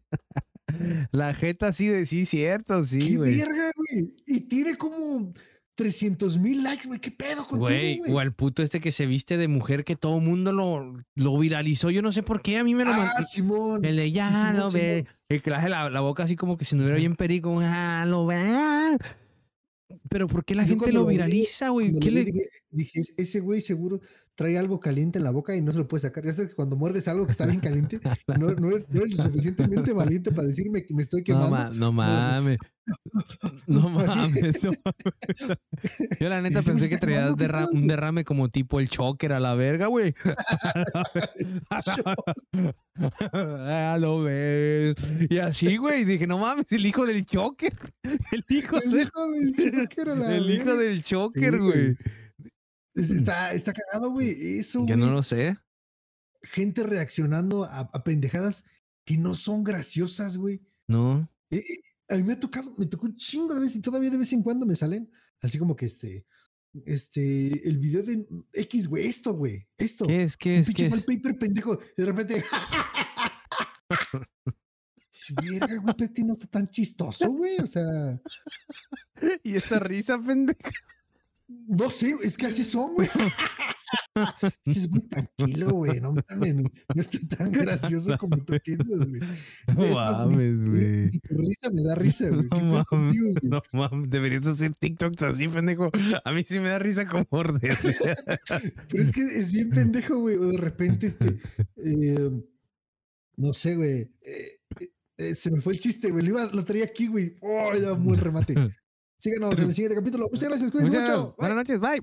La jeta sí de sí, cierto, sí,
¡Qué
güey.
verga, güey! Y tiene como 300 mil likes, güey, ¿qué pedo contigo,
Güey, o al puto este que se viste de mujer que todo mundo lo, lo viralizó. Yo no sé por qué, a mí me lo mandó.
Ah, Simón.
El de ya
Simón,
lo ve. El que le la, la boca así como que si no hubiera bien perico. Ah, lo ve. Pero ¿por qué la
Yo
gente lo
lo vi,
viraliza, güey? ¿Qué le...
dije, ese güey seguro trae algo caliente en la boca y no se lo puede sacar. Ya sabes que cuando muerdes algo que está bien caliente, no, no eres, no eres lo suficientemente valiente para decirme que me estoy quemando.
ma- no mames. No mames. no mames. Yo la neta
Dice, "Me
pensé que traía
quemando, ¿qué
derra-
pedo,
un
güey?"
derrame como tipo el choker a la verga, güey. Ah, lo ves. Y así, güey. Dije, no mames, el hijo del choker. El hijo
El
del,
hijo del Joker a la
el hijo del choker, güey.
Está, está cagado, güey. Eso,
Que
güey.
no lo sé.
Gente reaccionando a, a pendejadas que no son graciosas, güey.
No.
Eh, eh, a mí me ha tocado, me tocó un chingo de veces y todavía de vez en cuando me salen así como que este, este, el video de X, güey, esto, güey, esto.
¿Qué es? ¿Qué
un
es?
pinche
¿Qué
mal
es?
paper pendejo. Y de repente. Verga, güey, pero este no está tan chistoso, güey. O sea,
Y esa risa, pendeja.
No sé, es que así son, güey. Dices, güey, tranquilo, güey. No mames, no, está tan gracioso como tú piensas, güey.
No mames, güey.
tu risa me da risa, güey. ¿Qué
No mames, no mames, deberías hacer TikToks así, pendejo. A mí sí me da risa como orden.
Pero es que es bien pendejo, güey. O de repente, este. eh, no sé, güey. eh, eh, se me fue el chiste, güey. Lo, lo traía aquí, güey. Oh, ya muy remate. Síganos en el siguiente capítulo. Muchas gracias, cuídense mucho.
Buenas noches, bye.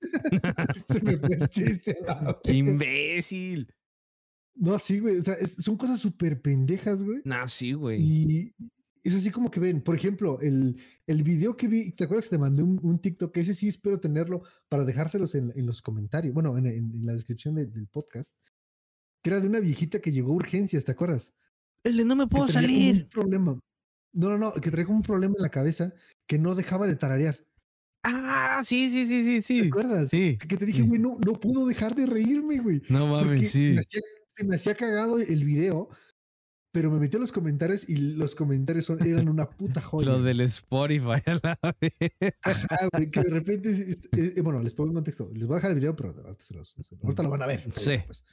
Se me fue el chiste.
Qué imbécil.
No, sí, güey. O sea, es- son cosas súper pendejas, güey.
Nah, sí, güey.
Y es así como que ven, por ejemplo, el, el video que vi, ¿te acuerdas que te mandé un, un TikTok? Ese sí espero tenerlo para dejárselos en, en los comentarios, bueno, en, en- en la descripción de- del podcast, que era de una viejita que llegó a urgencias, ¿te acuerdas?
El de no me puedo salir.
Un problema. No, no, no, que traía como un problema en la cabeza que no dejaba de tararear.
Ah, sí, sí, sí, sí,
¿Te
sí.
acuerdas?
Sí.
Que te dije,
sí.
güey, no, no puedo dejar de reírme, güey.
No mames,
se,
sí.
me hacía, se me hacía cagado el video, pero me metí a los comentarios y los comentarios son, eran una puta joya.
Lo del Spotify a la vez.
Ajá, güey, que de repente, es- es- es- bueno, les pongo en contexto. Les voy a dejar el video, pero ahorita, se los- se- ahorita lo van a ver.
Sí.
después.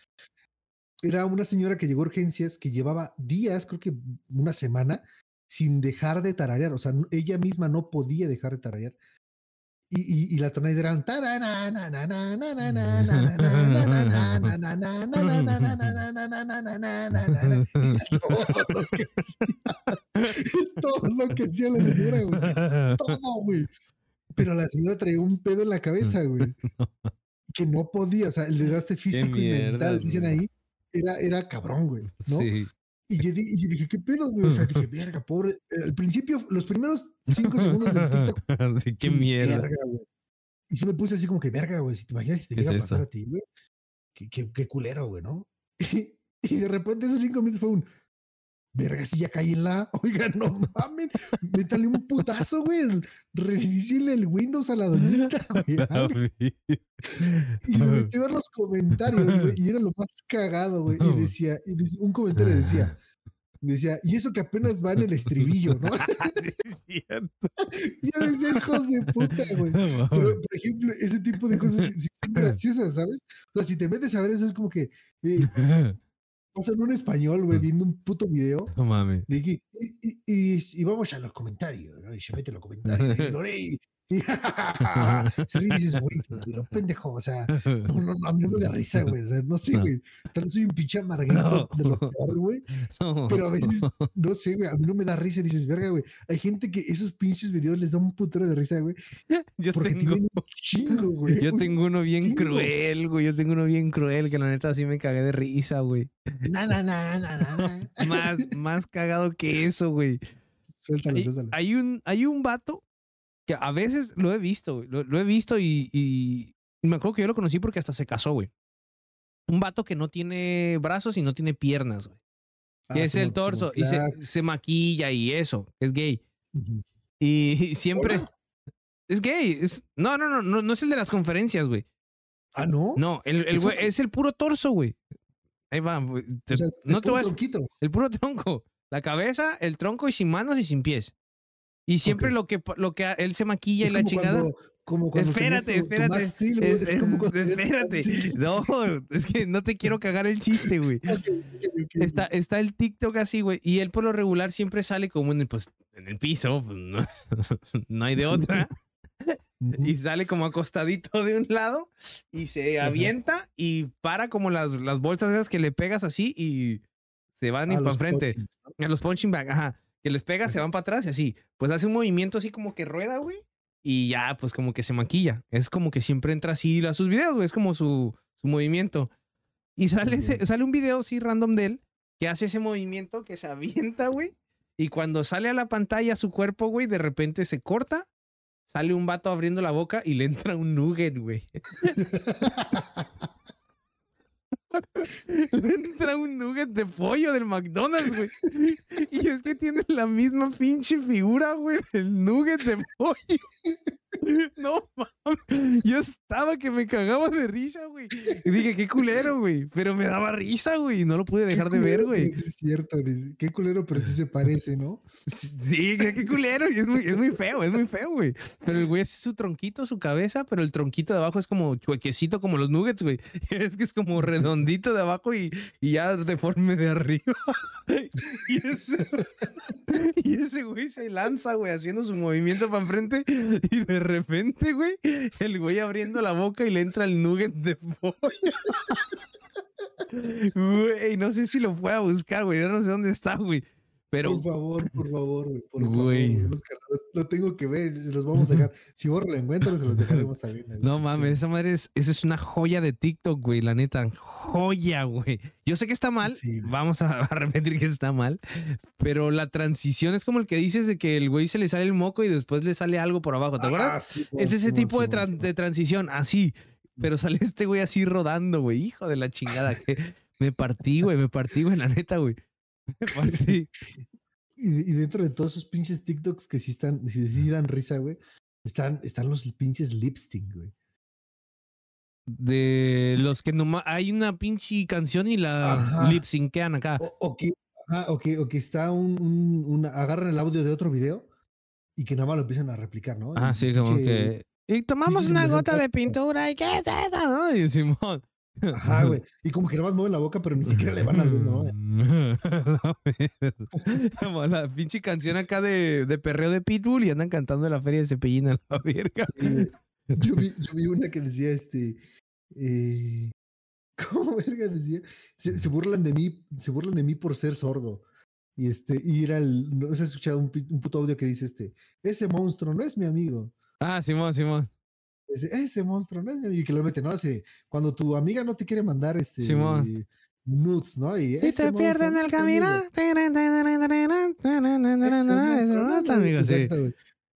Era una señora que llegó a urgencias que llevaba días, creo que una semana, sin dejar de tararear. O sea, ella misma no podía dejar de tararear. Y, y, y la tonalidad eran todo lo que hacía la señora, güey todo, güey. Pero la señora traía un pedo en la cabeza, güey. Que no podía, o sea, el desgaste físico y mental, dicen ahí, era, era cabrón, güey. ¿no?
Sí.
Y, yo, y yo dije, ¿qué pedo, güey? O sea, dije, verga, pobre. Al principio, los primeros cinco segundos del TikTok.
Sí, Qué mierda.
"Verga, güey". Y sí me puse así como que, verga, güey, si te imaginas si te
¿Qué es
llega a pasar
esto?
a ti, güey. Qué, qué, qué culero, güey, ¿no? Y, y de repente esos cinco minutos fue un, verga, si ya caí en la, oiga, no mames, métale un putazo, güey, reinicie el Windows a la doñita, güey. algo". Y me metí a ver los comentarios, güey, y era lo más cagado, güey. Y decía, y decía- un comentario decía, decía, y eso que apenas va en el estribillo, ¿no? y yo decía, hijos de puta, güey. Pero, por ejemplo, ese tipo de cosas sí- sí son graciosas, ¿sabes? O sea, si te metes a ver eso, es como que eh, pasan un español, güey, viendo un puto video.
No mames.
y, y- y- y vamos a los comentarios, ¿no? Y se mete en los comentarios. Y, lo ríe y dices, güey, pero pendejo, o sea, no, no, no, a mí no me da risa, güey. O sea, no sé, güey. Tal vez soy un pinche amarguito de lo peor, güey. Pero a veces, no sé, güey, a mí no me da risa. Dices, verga, güey. Hay gente que esos pinches videos les da un putero de risa, güey.
Yo
Porque
tengo,
un chingo, güey.
yo tengo uno bien
chingo.
cruel, güey. Yo tengo uno bien cruel que la neta sí me cagué de risa, güey.
Na, na, na, na, na, na.
Más, más cagado que eso, güey.
Suéltalo,
Hay,
suéltalo.
hay un, hay un vato que a veces lo he visto. Lo, lo he visto y, y me acuerdo que yo lo conocí porque hasta se casó, güey. Un vato que no tiene brazos y no tiene piernas, güey. Que
Ah,
es el
Simón,
torso y se, se maquilla y eso. Es gay. Y siempre...
Hola.
Es gay. Es, no, no, no, no, no es el de las conferencias, güey.
Ah, no.
No, el, el
¿Es
güey es el puro torso, güey. Ahí va. güey. Te-
O sea,
no
el
te
puro tronquito.
el puro tronco. La cabeza, el tronco y sin manos y sin pies. Y siempre
Ok.
lo que lo que a- él se maquilla
Es
y la
como
chingada.
cuando- como cuando
Espérate, espérate.
Steel,
Es-
es como
es-
Max
espérate. No, es que no te quiero cagar el chiste, güey.
Ok, ok, ok,
Está, está el TikTok así, güey. Y él por lo regular siempre sale como en el, pues, en el piso. pues, no, no hay de otra. Y sale como acostadito de un lado y se
Ajá.
avienta y para como las, las bolsas esas que le pegas así y se van
Ah,
para
los
enfrente.
punching,
A los punching bag, ajá. Que les pegas, se van para atrás y así. Pues hace un movimiento así como que rueda, güey. Y ya, pues como que se maquilla. Es como que siempre entra así a sus videos, güey. Es como su, su movimiento. Y sale, ese-
Entiendo.
sale un video así random de él que hace ese movimiento que se avienta, güey. Y cuando sale a la pantalla su cuerpo, güey, de repente se corta. Sale un vato abriendo la boca y le entra un nugget, güey. Le entra un nugget de pollo del McDonald's, güey. Y es que tiene la misma pinche figura, güey, del nugget de pollo. No mames. Yo estaba que me cagaba de risa, güey. Y dije, qué culero, güey. Pero me daba risa, güey. No lo pude dejar de ver, güey.
Es cierto, dice, qué culero, pero sí se parece, ¿no?
Sí, qué, qué culero. Y es muy, es muy feo, es muy feo, güey. Pero el güey es su tronquito, su cabeza, pero el tronquito de abajo es como chuequecito, como los nuggets, güey. Es que es como redondito de abajo y, y ya deforme de arriba. Y ese, y ese güey se lanza, güey, haciendo su movimiento para enfrente. Y de repente, güey, el güey abriendo la boca y le entra el nugget de pollo. Güey, no sé si lo pueda buscar, güey. Yo no sé dónde está, güey. Pero
Por favor, por favor, güey, por
Güey.
favor. Lo, lo tengo que ver, se los vamos a dejar. Si vos lo encuentro, se los dejaremos también.
No mames, esa madre es, esa es una joya de TikTok, güey, la neta. Joya, güey. Yo sé que está mal,
Sí,
vamos a, repetir que está mal, pero la transición es como el que dices de que el güey se le sale el moco y después le sale algo por abajo, ¿te
Ah,
acuerdas?
sí,
es ese tipo de, de transición, así. Pero sale este güey así rodando, güey. Hijo de la chingada. que me partí, güey, me partí, güey, la neta, güey. Partí.
Y, y dentro de todos esos pinches TikToks que sí están, sí dan risa, güey, están, están los pinches lipstick, güey.
De los que nomás hay una pinche canción y la lip syncean acá.
O, o que, ajá, o, que, o que está un, un- una- agarran el audio de otro video y que nada más lo empiezan a replicar, ¿no?
Ah, sí, como que. Y tomamos una gota de pintura y qué es eso, ¿no? Y Simón.
Ajá, güey. Y como que nada más mueven la boca, pero ni siquiera le van al uno, ¿no?
Como la pinche canción acá de, de perreo de Pitbull y andan cantando en la feria de Cepillín a la verga.
Yo vi, yo vi una que decía, este, eh, ¿cómo verga decía? Se, se burlan de mí, se burlan de mí por ser sordo. Y este, y era el, no se ha escuchado un, un puto audio que dice este, ese monstruo no es mi amigo.
Ah, Simón, Simón.
Ese, ese monstruo no. Y que lo mete, ¿no? Cuando tu amiga no te quiere mandar este
Simón.
nudes, ¿no? Y
Si
"Ese
te
monstruo
pierdes en
no
el
es mi amigo".
camino.
Amigo.
sí.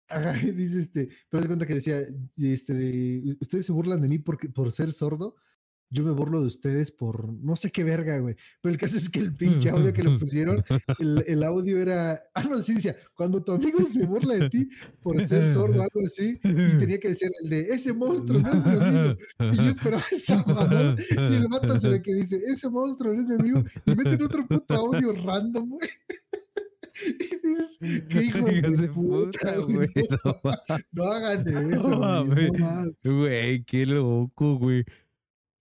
Ajá, dice este, pero se cuenta que decía, este, de, ustedes se burlan de mí porque, por ser sordo, yo me burlo de ustedes por no sé qué verga, güey. Pero el caso es que el pinche audio que le pusieron, el, el audio era, ah, no, sí decía, cuando tu amigo se burla de ti por ser sordo, algo así, y tenía que decir el de, ese monstruo no es mi amigo. Y yo esperaba esa mamada, y el vato se ve que dice, ese monstruo no es mi amigo, y meten otro puto audio random, güey. Y dices, qué de,
Hijos de
puta,
puta,
güey. No, no hagan eso, güey. No.
Güey, qué loco, güey.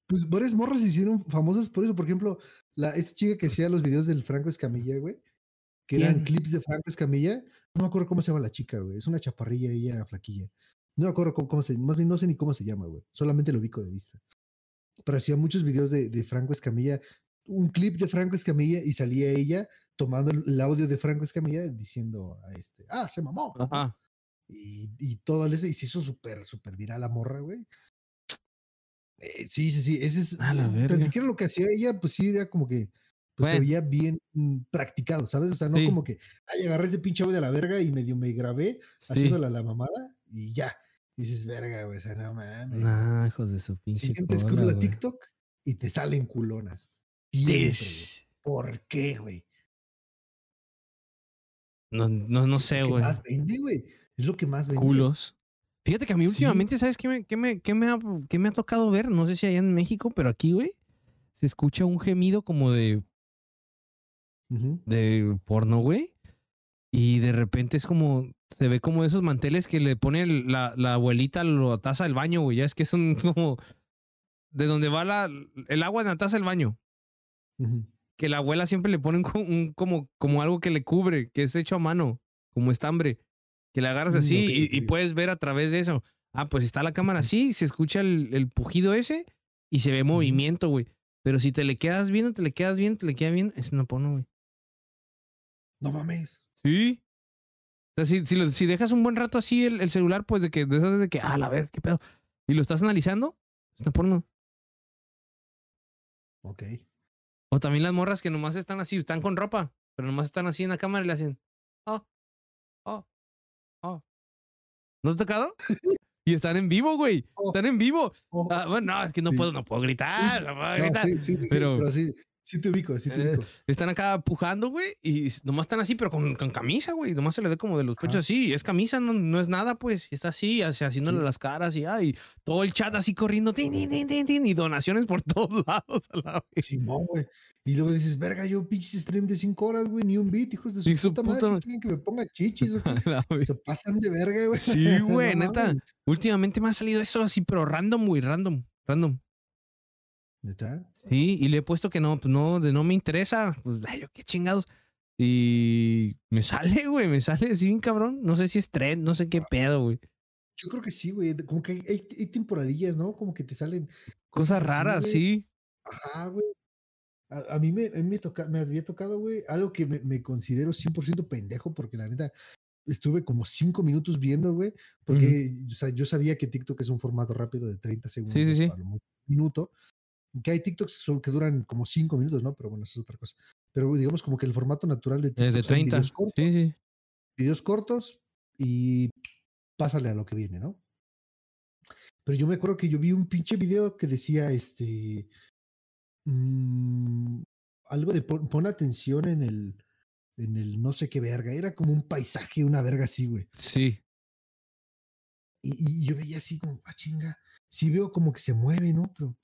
Pues varias morras se hicieron famosas por eso. Por ejemplo, la, esta chica que hacía los videos del Franco Escamilla, güey. Que eran clips de Franco Escamilla. No me acuerdo cómo se llama la chica, güey. Es una chaparrilla, ella flaquilla. No me acuerdo cómo, cómo se Más bien no sé ni cómo se llama, güey. Solamente lo ubico de vista. Pero hacía muchos videos de, de Franco Escamilla. Un clip de Franco Escamilla y salía ella tomando el, audio de Franco Escamilla diciendo a este, ah, se mamó.
Ajá.
Y, y todo ese, y se hizo súper, súper viral la morra, güey. Eh, sí, sí, sí. Ese es,
A la
es-
verga.
tan siquiera lo que hacía ella, pues sí, era como que pues, se veía bien mm, practicado, ¿sabes? O sea, no
Sí.
como que, ay, agarré ese pinche audio de la verga y medio me grabé
Sí.
haciéndola la mamada y ya. Y dices, verga, güey, o sea, no mames.
Nah, hijos de su pinche
Siguiente
cola,
scroll a
güey.
TikTok y te salen culonas.
Sí,
Siempre, güey.
sh-
¿Por qué, güey?
No, no, no sé,
Lo que
güey.
más vende, güey. Es lo que más vende.
Culos. Fíjate que a mí
Sí.
últimamente, ¿sabes qué me, qué me, qué me ha, qué me ha tocado ver? No sé si allá en México, pero aquí, güey, se escucha un gemido como de, de porno, güey. Y de repente es como, se ve como esos manteles que le pone la, la abuelita a la taza del baño, güey. Ya es que son como de donde va la, el agua en la taza del baño. Que la abuela siempre le pone un- como, como algo que le cubre, que es hecho a mano, como estambre. Que le agarras
Mm,
así y, puedes ver a través de eso. Ah, pues está la cámara así, se escucha el, el pujido ese y se ve movimiento, güey. Pero si te le quedas viendo, te le quedas viendo, te le quedas viendo, es una porno, güey.
No mames.
Sí. O sea, si, si, lo- si dejas un buen rato así el, el celular, pues de que, de, esas de que, ah, la ver, qué pedo. Y lo estás analizando, es una porno.
Ok.
O también las morras que nomás están así, están con ropa, pero nomás están así en la cámara y le hacen, oh. ¿No te ha tocado? y están en vivo, güey.
Oh.
Están en vivo.
Oh,
Ah, bueno, no, es que no
Sí.
puedo, no puedo gritar, no puedo
no,
gritar.
sí, sí, sí, sí,
pero-
pero, sí, sí te ubico, sí te
Eh,
ubico.
Están acá pujando, güey, y nomás están así, pero con, con camisa, güey. Nomás se le ve como de los pechos así. Es camisa, no, no es nada, pues. Y está así, así, haciéndole
Sí.
las caras y, ay, todo el chat así corriendo, tin, tin, tin, y donaciones por todos lados a la vez.
Simón, güey. Y luego dices, verga, yo pinche stream de 5 horas, güey, ni un beat, hijos de su,
su
puta,
puta
madre.
madre.
¿qué quieren que me ponga chichis,
vez.
Se pasan de verga, güey.
Sí, güey,
No
neta. Últimamente me ha salido eso así, pero random, güey, random, random.
¿Neta?
Sí, y le he puesto que no, pues no, de no me interesa. Pues, ay, yo qué chingados. Y me sale, güey, me sale así bien cabrón. No sé si es trend, no sé qué pedo, güey.
Yo creo que sí, güey. Como que hay, temporadillas, ¿no? Como que te salen
Cosas raras, sí.
Ajá, güey. A, a mí, me, a mí me, toca, me había tocado, güey, algo que me, me considero 100% pendejo, porque la neta estuve como 5 minutos viendo, güey, porque o sea, yo sabía que TikTok es un formato rápido de 30 segundos,
sí, sí.
mucho un minuto. Que hay TikToks que son- que duran como 5 minutos, ¿no? Pero bueno, eso es otra cosa. Pero digamos como que el formato natural de TikTok
Es de
son
30.
videos cortos,
Sí, sí.
videos cortos y pásale a lo que viene, ¿no? Pero yo me acuerdo que yo vi un pinche video que decía, este, mm, algo de pon, pon atención en el, en el no sé qué verga, era como un paisaje, una verga así, güey.
Sí.
Y, y yo veía así como, ah, chinga, sí veo como que se mueve, ¿no? Pero,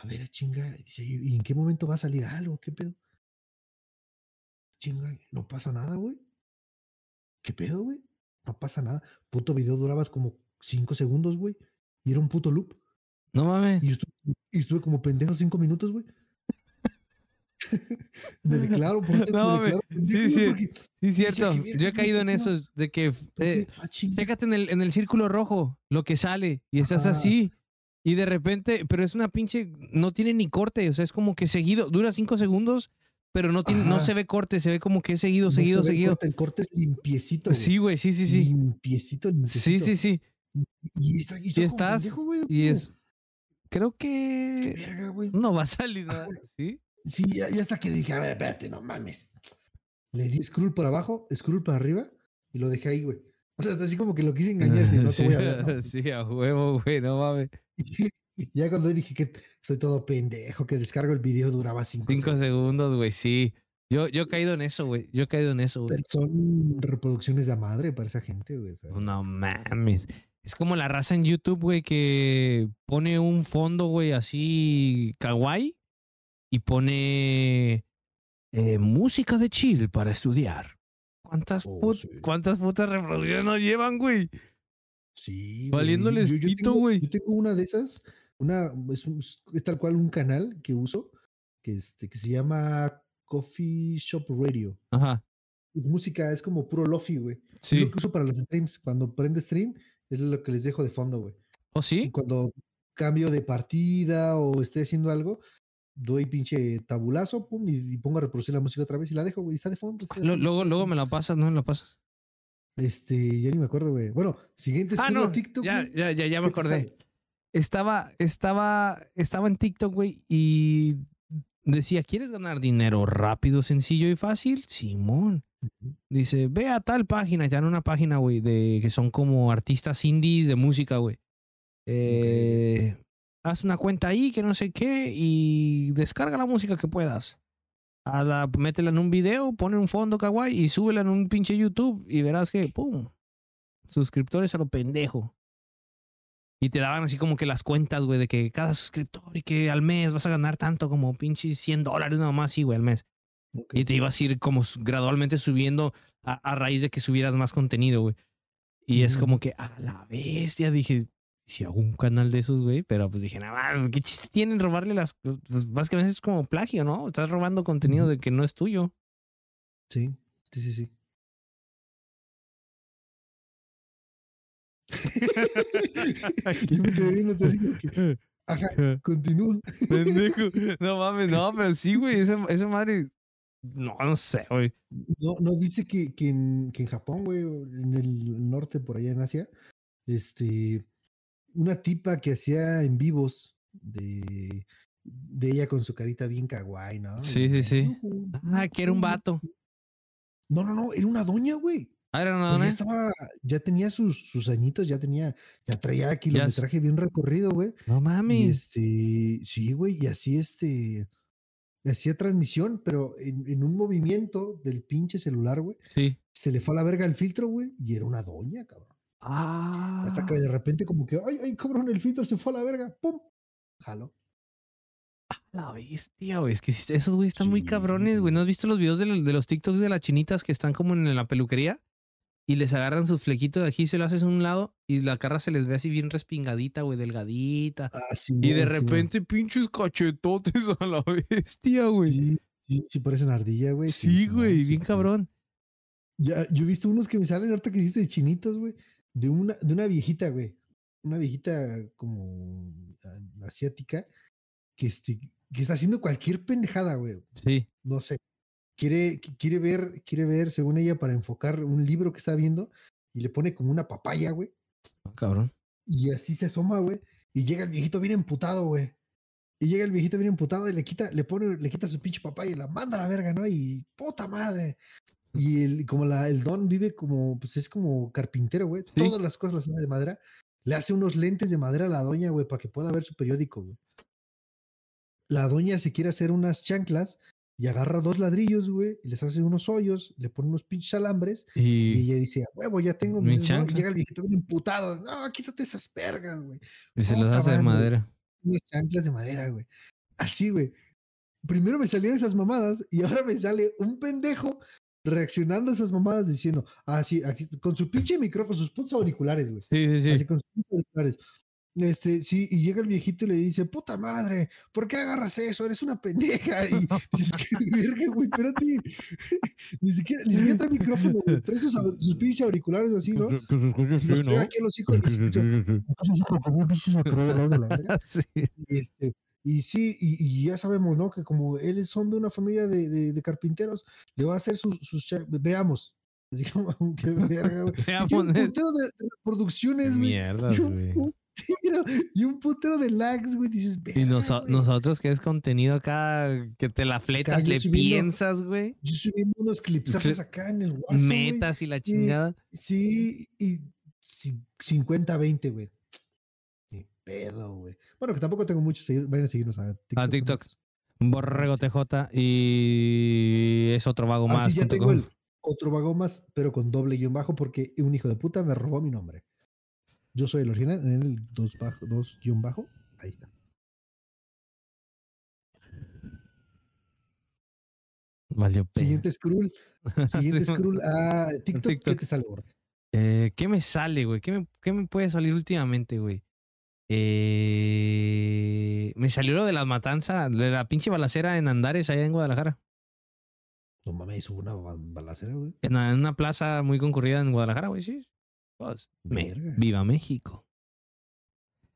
a ver, ah, chinga, y dice, ¿y en qué momento va a salir algo? ¿Qué pedo? Chinga, no pasa nada, güey. ¿Qué pedo, güey? No pasa nada. Puto video duraba como 5 segundos, güey. Y era un puto loop.
No mames.
Y estuve, y estuve como pendejo 5 minutos, güey. me declaro, por
No,
me declaro
Sí, sí.
porque-
Sí, cierto.
"¿Qué verga,
Yo he caído en eso, de que eh,
ah, chinga,
chécate en el, en el círculo rojo lo que sale y estás
Ajá.
así. Y de repente, pero es una pinche, no tiene ni corte, o sea, es como que seguido, dura cinco segundos, pero no tiene, no
Ajá.
se ve corte, se ve como que es seguido,
no
seguido,
se ve el
seguido.
corte, el corte es limpiecito. güey.
Sí, güey, sí, sí, sí.
Limpiecito,
Sí,
limpiecito.
sí, sí.
Y, está-
estás-
pendejo, güey,
Y es, creo
"¿Qué
que
verga, güey?".
no va a salir nada, ¿sí?
Sí, ya, hasta que dije, a ver, espérate, no mames. Le di scroll para abajo, scroll para arriba y lo dejé ahí, güey. O sea, así como que lo quise engañar, si no te voy a ver, ¿no?
Sí, a huevo, güey, no mames.
Ya cuando dije que soy todo pendejo, que descargo el video duraba cinco,
Cinco
segundos.
segundos, güey, sí. Yo, yo he caído en eso, güey. Yo he caído en eso, güey.
Son reproducciones de madre para esa gente, güey.
No mames. Es como la raza en YouTube, güey, que pone un fondo, güey, así kawaii y pone eh, música de chill para estudiar. ¿Cuántas,
Oh,
put-
sí.
¿Cuántas putas reproducciones nos llevan, güey?
Sí.
Valiéndoles
Yo- yo
pito, güey.
Yo tengo una de esas, una, es, un- es tal cual un canal que uso, que, este, que se llama Coffee Shop Radio.
Ajá,
Es música, es como puro lofi, güey. Es
sí.
lo que uso para los streams. Cuando prende stream, es lo que les dejo de fondo, güey.
¿O
Y
sí?
cuando cambio de partida o estoy haciendo algo, doy pinche tabulazo, pum, y, y pongo a reproducir la música otra vez y la dejo, güey. Está de fondo. está de fondo,
luego, luego me la pasas, ¿no me la pasas?
Este, ya ni me acuerdo, güey. Bueno, siguiente
Ah, no,
TikTok,
ya,
güey,
ya, ya, ya me
¿qué te
acordé. Estaba, estaba, estaba en TikTok, güey, y decía, ¿quieres ganar dinero rápido, sencillo y fácil? Simón. Dice, ve a tal página, ya en una página, güey, de que son como artistas indies de música, güey. Eh, Haz una cuenta ahí, que no sé qué, y descarga la música que puedas. A la, métela en un video, pone un fondo kawaii y súbela en un pinche YouTube y verás que, ¡pum! Suscriptores a lo pendejo. Y te daban así como que las cuentas, güey, de que cada suscriptor y que al mes vas a ganar tanto como pinche 100 dólares nada más, sí, güey, al mes.
Ok.
Y te ibas a ir como gradualmente subiendo a, a raíz de que subieras más contenido, güey. Y es
Ujú.
como que a la bestia dije, si hago un canal de esos, güey, pero pues dije, nada, ¿qué chiste tienen robarle las pues básicamente es como plagio, ¿no? Estás robando contenido de que no es tuyo.
Sí, sí, sí, sí. Yo me quedé viendo así como que, ajá, continúa.
No mames, no, pero sí, güey. Esa, esa madre. No, no sé, güey.
No, no viste que, que, en, que en Japón, güey, en el norte, por allá en Asia, este, una tipa que hacía en vivos de, de ella con su carita bien kawaii, ¿no?
Sí, sí, sí.
"Ujú,
Ah, que era un
ujú".
vato.
No, no, no, era una doña, güey.
Ah, era una
Pero ya estaba, ya tenía sus, sus añitos, ya tenía, ya traía kilometraje bien recorrido, güey.
No mames.
este, sí, güey, y así este, hacía transmisión, pero en, en un movimiento del pinche celular, güey,
Sí.
se le fue a la verga el filtro, güey, y era una doña, cabrón.
Ah.
Hasta que de repente como que, ay, ay, cabrón, el filtro se fue a la verga, pum, jalo.
La bestia, güey. Es que esos güey están muy cabrones, güey. ¿No has visto los videos de, los- de los TikToks de las chinitas que están como en la peluquería? Y les agarran sus flequitos de aquí, se lo haces a un lado y la cara se les ve así bien respingadita, güey, delgadita.
Ah, sí,
Y de
güey, sí,
repente pinches cachetotes a la bestia, güey.
Sí, sí, sí parecen ardilla, güey.
Sí, güey, bien cabrón.
Ya, yo he visto unos que me salen ahorita que hiciste de chinitos, güey, de una, de una viejita, güey. Una viejita como asiática que, este, que está haciendo cualquier pendejada, güey.
Sí.
No sé. Quiere, qui- quiere ver, quiere ver, según ella, para enfocar un libro que está viendo y le pone como una papaya, güey.
Ah, cabrón.
Y así se asoma, güey. Y llega el viejito bien emputado, güey. Y llega el viejito bien emputado y le quita, le pone, le quita su pinche papaya y la manda a la verga, ¿no? Y puta madre. Y el, como la, el don vive como, pues es como carpintero, güey.
Sí.
Todas las cosas las hace de madera. Le hace unos lentes de madera a la doña, güey, para que pueda ver su periódico, güey. La doña se quiere hacer unas chanclas y agarra dos ladrillos, güey, y les hace unos hoyos, le pone unos pinches alambres y
Y,
ella dice, a huevo, ya tengo
Mi
mis... ¿no? Y llega el viejito bien emputado. No, quítate esas vergas, güey.
y se
puta
hace de madera.
Unas chanclas de madera, güey. Así, güey. Primero me salían esas mamadas y ahora me sale un pendejo reaccionando a esas mamadas diciendo, ah, sí, aquí, con su pinche micrófono, sus putos auriculares, güey.
Sí, sí,
Así
sí.
con sus auriculares. Este, sí, y llega el viejito y le dice, puta madre, ¿por qué agarras eso? Eres una pendeja. Y dices, "Qué verga, güey, espérate. ni siquiera, ni siquiera trae micrófono, güey. Trae sus, sus pinches auriculares así, ¿no?
Que así,
pega
¿no?
aquí los hijos así.
Sí.
Y, este, y sí, y, y ya sabemos, ¿no? Que como él son de una familia de, de, de carpinteros, le va a hacer sus, sus veamos. Así como, qué verga, güey. Y un
eh.
putero de reproducciones, güey.
Mierdas,
Y
güey.
y un putero de lags, güey. Dices,
Y
"Verga,
noso-
güey".
nosotros que es contenido acá, que te la fletas,
yo
le
subiendo-
piensas, güey.
Yo subiendo unos clipsazos acá en el WhatsApp.
Metas y la chingada.
Sí, y ci- 50-20, güey. Pedo, güey. Bueno, que tampoco tengo muchos seguidores. Vayan a seguirnos a TikTok.
A TikTok. Borrego
sí.
TJ y es otro vago
Ah,
más.
sí, ya tengo el otro vagón más, pero con doble guion bajo, porque un hijo de puta me robó mi nombre. Yo soy el original, en el dos, bajo, dos guion bajo. Ahí está.
Valió.
Siguiente scroll. Siguiente
Sí,
scroll a TikTok. ¿Qué
TikTok.
te sale, Borre?
Eh, ¿Qué me sale, güey? ¿Qué me, qué me puede salir últimamente, güey? Eh, me salió lo de la matanza, de la pinche balacera en Andares, allá en Guadalajara.
No mames, hubo una ba- balacera, güey.
En una, en una plaza muy concurrida en Guadalajara, güey, sí. Pues, me- viva México.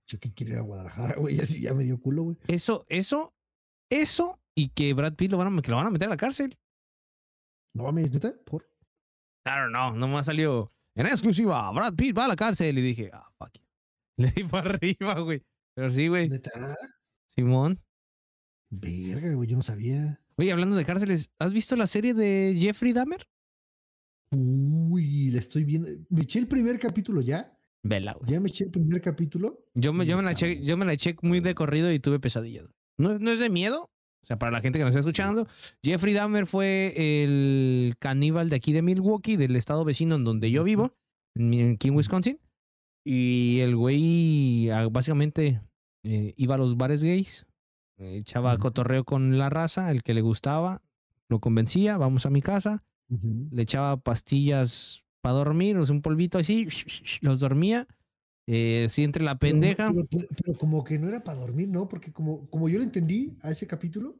Yo que quiero ir a Guadalajara, güey. Así ya me dio culo, güey.
Eso, eso, eso y que Brad Pitt lo van a, que lo van a meter a la cárcel.
No mames, neta, por.
Claro, no, nomás salió en exclusiva, Brad Pitt va a la cárcel y dije, ah, fuck. Le di para arriba, güey. Pero sí, güey,
Neta.
Simón.
Verga, güey, yo no sabía.
Oye, hablando de cárceles, ¿has visto la serie de Jeffrey Dahmer?
Uy, la estoy viendo. Me eché el primer capítulo ya.
Vela, güey.
Ya me eché el primer capítulo.
Yo me, yo, me la eché, yo me la eché muy de corrido y tuve pesadillas. No, no es de miedo. O sea, para la gente que nos está escuchando, Jeffrey Dahmer fue el caníbal de aquí de Milwaukee, del estado vecino en donde yo vivo, en, aquí en Wisconsin. Y el güey ah, básicamente eh, iba a los bares gays, eh, echaba cotorreo con la raza, el que le gustaba, lo convencía, vamos a mi casa, le echaba pastillas para dormir, o sea, un polvito así, los dormía. Eh, sí, entre la pendeja.
Pero, pero- pero como que no era para dormir, ¿no? Porque como, como yo lo entendí a ese capítulo,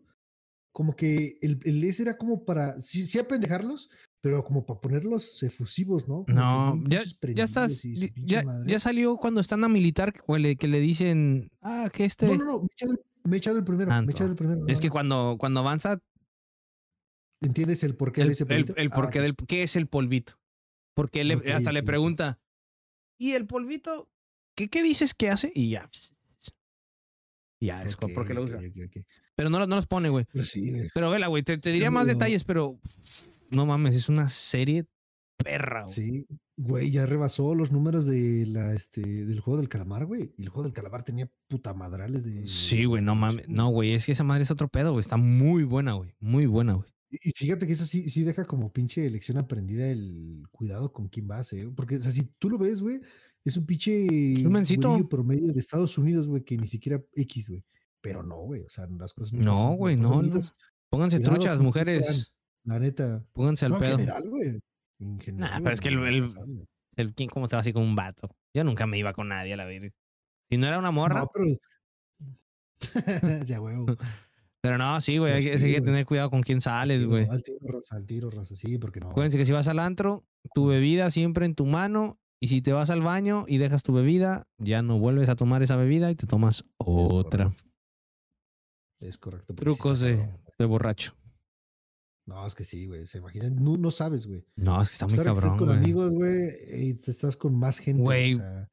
como que el, el ese era como para, sí, sí apendejarlos, pero como para ponerlos efusivos, ¿no? Como
No, ya, ya estás. ya- Ya, salió cuando están a militar que le, que le dicen. Ah, que este.
No, no, no, me he echado el, me he echado el primero. Me he echado el primero.
es que cuando, cuando avanza.
¿Entiendes el porqué
El,
de ese polvito?
el
Ah,
porqué del. ¿Qué es el polvito? Porque le, hasta le pregunta. ¿Y el polvito? ¿Qué, qué dices que hace? Y ya. Ya, es porque lo usa. Pero no, no los pone, güey.
Pero sí.
Pero vela, güey, te, te
Sí,
diría más detalles, pero no mames, es una serie perra, güey.
Sí, güey, ya rebasó los números de la, este, del juego del calamar, güey. Y el juego del calamar tenía puta madrales de.
Sí, güey, no mames. No, güey, es que esa madre es otro pedo, güey. Está muy buena, güey. Muy buena, güey.
Y fíjate que eso sí, sí deja como pinche lección aprendida el cuidado con quién vas, ¿eh? Porque, o sea, si tú lo ves, güey, es un pinche
un mencito.
güerillo promedio de Estados Unidos, güey, que ni siquiera X, güey. Pero no, güey, o sea, las cosas
No,
son-
güey, no, no. Pónganse
Cuidado
truchas, mujeres.
La neta.
Pónganse al
No, en
pedo.
general, güey. En general.
pero es que el- el-. El, ¿quién, ¿Cómo te va así con un vato? Yo nunca me iba con nadie a la verga. Si no era una morra.
No, pero. ya, huevo.
Pero no, sí, güey. Hay, que- tener cuidado con quién sales, güey.
Al tiro, raza, al tiro, raza, sí, porque no.
Acuérdense que si vas al antro, tu bebida siempre en tu mano. Y si te vas al baño y dejas tu bebida, ya no vuelves a tomar esa bebida y te tomas otra.
correcto. Es correcto.
Trucos de, de borracho.
No, es que sí, güey. Se imaginan. No, no sabes, güey.
No, es que está muy cabrón,
Estás con
güey.
amigos, güey, y te estás con más gente.
Güey.
O sea,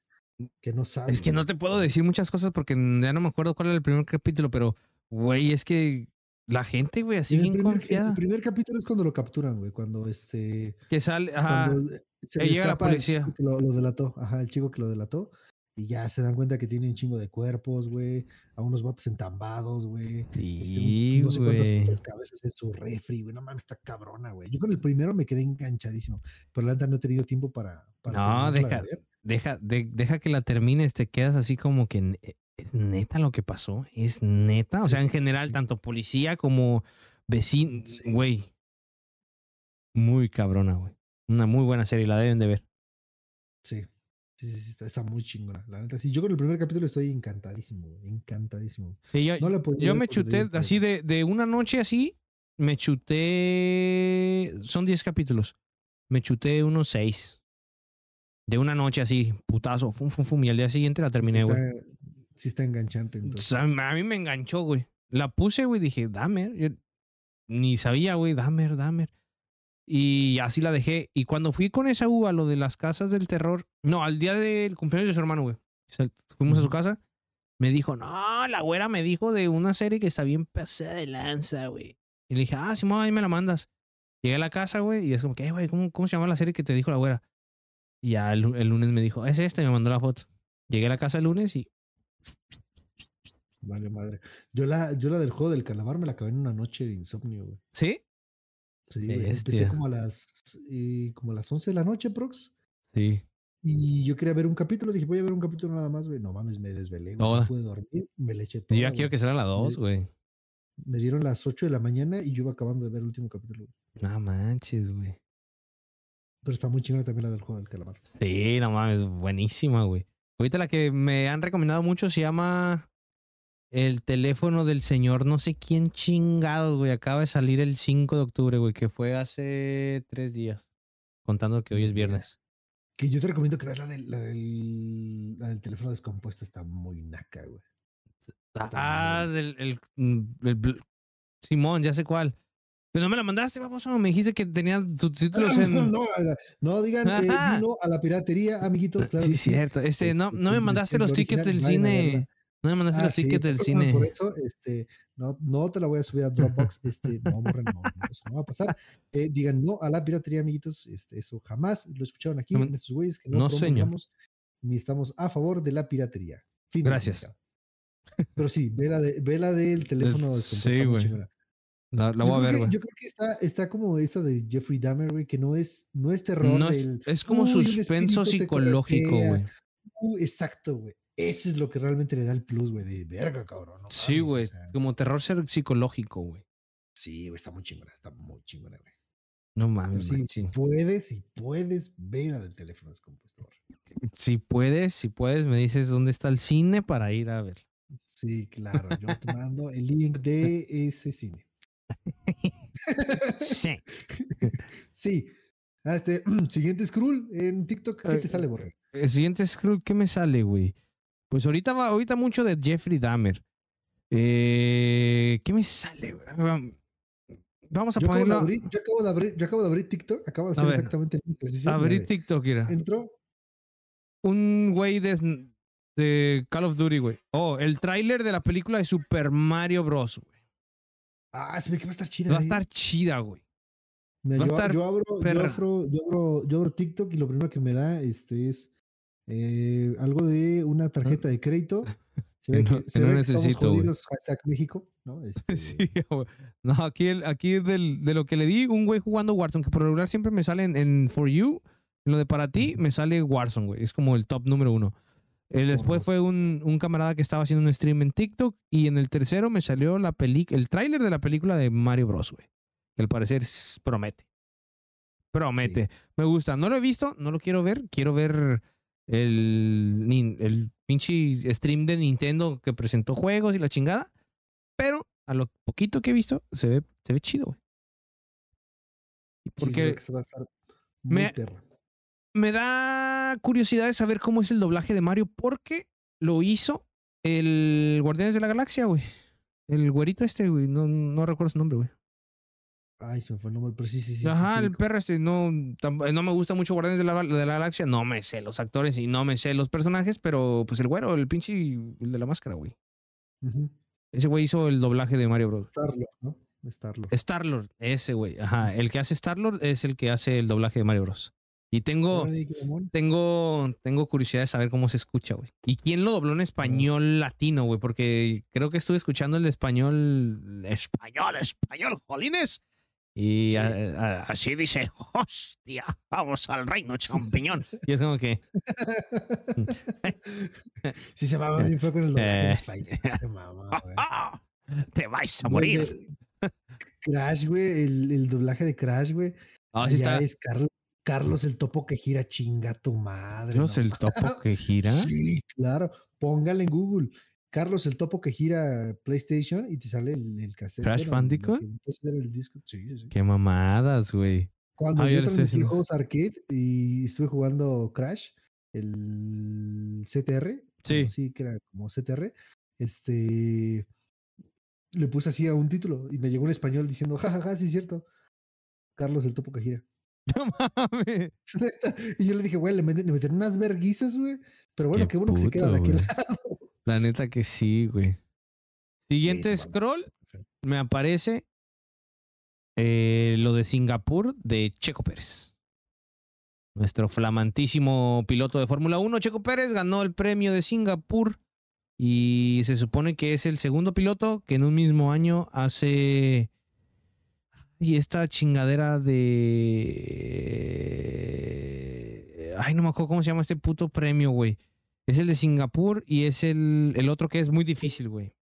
que no sabes.
Es que no te puedo decir muchas cosas porque ya no me acuerdo cuál era el primer capítulo, pero, güey, es que la gente, güey, así bien
primer,
confiada.
El primer capítulo es cuando lo capturan, güey. Cuando este.
Que sale, ajá.
Cuando se
que
le
llega la
el
policía.
chico que lo, lo delató. Ajá, el chico que lo delató. Y ya se dan cuenta que tiene un chingo de cuerpos, güey. A unos botes entambados, güey. Este, un-
Sí,
no sé cuántas cabezas en su refri, güey. No mames, está cabrona, güey. Yo con el primero me quedé enganchadísimo. Pero la neta no he tenido tiempo para. para
No,
de
deja, deja, de- deja que la termines, te quedas así como que ne- es neta lo que pasó, es neta. O sea, en
Sí,
general,
sí.
tanto policía como vecino,
Sí.
güey. Muy cabrona, güey. Una muy buena serie, la deben de ver.
Sí. Sí, sí, sí, está, está muy chingona. La neta, sí. Yo con el primer capítulo estoy encantadísimo. Encantadísimo.
Sí, yo,
No
yo me chuté así de, de una noche así, me chuté, son 10 capítulos, me chuté unos 6. De una noche así, putazo, fum, fum, fum, y al día siguiente la terminé, güey.
sí está enganchante,
O
entonces.
sea, a mí me enganchó, güey. La puse, güey, dije, Dahmer. Yo ni sabía, güey, Dahmer, Dahmer. Y así la dejé. Y cuando fui con esa uva, lo de las casas del terror, no, al día del cumpleaños de su hermano, güey. Fuimos a su casa, me dijo, no, la güera me dijo de una serie que está bien pasada de lanza, güey. Y le dije, ah, Simón, ahí me la mandas. Llegué a la casa, güey, y es como que, "Eh, güey, ¿cómo, ¿cómo se llama la serie que te dijo la güera? Y ya el, el lunes me dijo, es esta, y me mandó la foto. Llegué a la casa el lunes y
Vale, madre. Yo la, yo la del juego del calamar me la acabé en una noche de insomnio, güey.
¿Sí?
Sí, güey. Empecé como a las eh, como a las 11 de la noche, Prox.
Sí.
Y yo quería ver un capítulo. Dije, voy a ver un capítulo nada más, güey. No mames, me desvelé, güey. No pude dormir. Me le eché
Yo
todo.
ya quiero que sea la 2, güey.
Me dieron las 8 de la mañana y yo iba acabando de ver el último capítulo. güey.
No manches, güey.
Pero está muy chingona también la del juego del calamar.
Sí, no mames, buenísima, güey. Ahorita la que me han recomendado mucho se llama El teléfono del señor no sé quién chingados, güey. Acaba de salir el 5 de octubre, güey, que fue hace tres días. Contando que hoy es viernes.
Que yo te recomiendo que veas la del, la del, la del teléfono descompuesto. Está muy naca, güey.
Ah,
muy-
del el, mm, el Simón, ya sé cuál. Pero no me la mandaste, vamos, me dijiste que tenía subtítulos en.
No, la- no digan eh, no a la piratería, amiguitos. Claro
sí, cierto. Este, no,
Este,
no me
con
mandaste los tickets del cine. No me mandaste
Ah,
los
sí,
tickets del cine.
Por eso, este, no, no te la voy a subir a Dropbox. Este, no, morra, no, no, eso no va a pasar. Eh, digan no a la piratería, amiguitos. Este, eso jamás lo escucharon aquí
No,
en estos güeyes que no,
no, señor.
ni estamos a favor de la piratería. Fin
Gracias.
Pero sí, ve la, de, ve la del teléfono
Es-
descompuesto,
sí, güey. La, la voy a ver, güey.
Yo creo que está, está como esta de Jeffrey Dahmer, güey, que no es, no es terror
No es,
del.
es como
"Uy, un
suspenso psicológico,
corretea".
güey.
Uh, exacto, güey. Ese es lo que realmente le da el plus, güey, de verga, cabrón. no
Sí,
o
güey.
sea,
Como terror ser- psicológico, güey.
sí, güey, está muy chingona, está muy chingona, güey.
No mames,
sí,
machín.
puedes, si puedes, ve la del teléfono descompuesto.
Si puedes, si puedes, me dices dónde está el cine para ir a ver.
Sí, claro, yo te mando el link de ese cine.
Sí.
Sí, este, siguiente scroll en TikTok. ¿Qué
Eh,
te sale, Borre?
El siguiente scroll, ¿qué me sale, güey? Pues ahorita va, ahorita mucho de Jeffrey Dahmer. Eh, ¿Qué me sale, Vamos a
Yo acabo,
ponerlo.
abrir, yo, acabo de abrir, yo acabo de abrir TikTok. Acabo de
A
hacer
ver.
exactamente el mismo ejercicio.
Abrir
Mira,
TikTok, mira.
ve, Entro.
Un güey de, de Call of Duty, güey. Oh, el tráiler de la película de Super Mario Bros, güey.
Ah, se ve que va a estar chida.
Va a
eh.
estar chida, güey.
Mira,
va a
yo,
estar
yo abro, yo, abro, yo, abro, yo abro TikTok y lo primero que me da este, es eh, algo de una tarjeta de crédito. Se ve que, se
no
ve
necesito,
jodidos, hashtag México, ¿no? Este,
Sí. No, aquí, el- aquí del- de lo que le di, un güey jugando Warzone, que por regular siempre me sale en, en For You. En lo de para ti, me sale Warzone, güey. Es como el top número uno. El después
Porros.
fue un, un camarada que estaba haciendo un stream en TikTok. Y en el tercero me salió la peli el tráiler de la película de Mario Bros, güey. Que al parecer promete. Promete. Me gusta. No lo he visto, no lo quiero ver. Quiero ver el, pinche stream de Nintendo que presentó juegos y la chingada. Pero a lo poquito que he visto, se ve, se ve chido, güey. Porque me- me da curiosidad de saber cómo es el doblaje de Mario, porque lo hizo el Guardianes de la Galaxia, güey. El güerito este, güey. No, no recuerdo su nombre, güey.
Ay, se me fue el nombre, pero sí, sí, sí.
Ajá,
sí,
el perro este. No, tam- no me gusta mucho Guardianes de la, de la Galaxia. No me sé los actores y no me sé los personajes, pero pues el güero, el pinche, el de la máscara, güey.
Ujú.
Ese güey hizo el doblaje de Mario Bros.
Star-Lord, ¿no? Star-Lord.
Star-Lord, ese güey. Ajá, el que hace Star-Lord es el que hace el doblaje de Mario Bros. Y tengo, tengo, tengo curiosidad de saber cómo se escucha, güey. ¿Y quién lo dobló en español latino, güey? Porque creo que estuve escuchando el de español, español, español, jolines. Y
Sí.
a- a- así dice, hostia, vamos al reino champiñón. Y es como que,
Sí, se mamaba bien fue con el doblaje en
Eh.
español. Qué mamá, güey.
"Ah, te vais a morir.
Crash, güey, el, el doblaje de Crash, güey.
Ah, sí está.
es Carlos, Carlos el topo que gira chinga tu madre.
Carlos
no
el topo que gira.
Sí, claro. Póngale en Google. Carlos el topo que gira PlayStation y te sale el, el cassette.
¿Crash Bandicoot?
el disco. Sí, sí.
Qué mamadas, güey.
Cuando
Ah,
yo transmití
haciendo.
juegos arcade y estuve jugando Crash, el CTR.
Sí.
Sí, que era como CTR. Este. Le puse así a un título y me llegó en español diciendo, jajaja, sí es cierto. Carlos el topo que gira.
No mames.
y yo le dije, güey, le meten, le meten unas verguizas, güey. Pero bueno,
Qué
qué, bueno que se queda de aquel lado.
La neta que sí, güey. Siguiente scroll, me aparece eh, lo de Singapur de Checo Pérez. Nuestro flamantísimo piloto de Fórmula 1, Checo Pérez, ganó el premio de Singapur y se supone que es el segundo piloto que en un mismo año hace... Y esta chingadera de... Ay, no me acuerdo cómo se llama este puto premio, güey. Es el de Singapur y es el, el otro que es muy difícil, güey.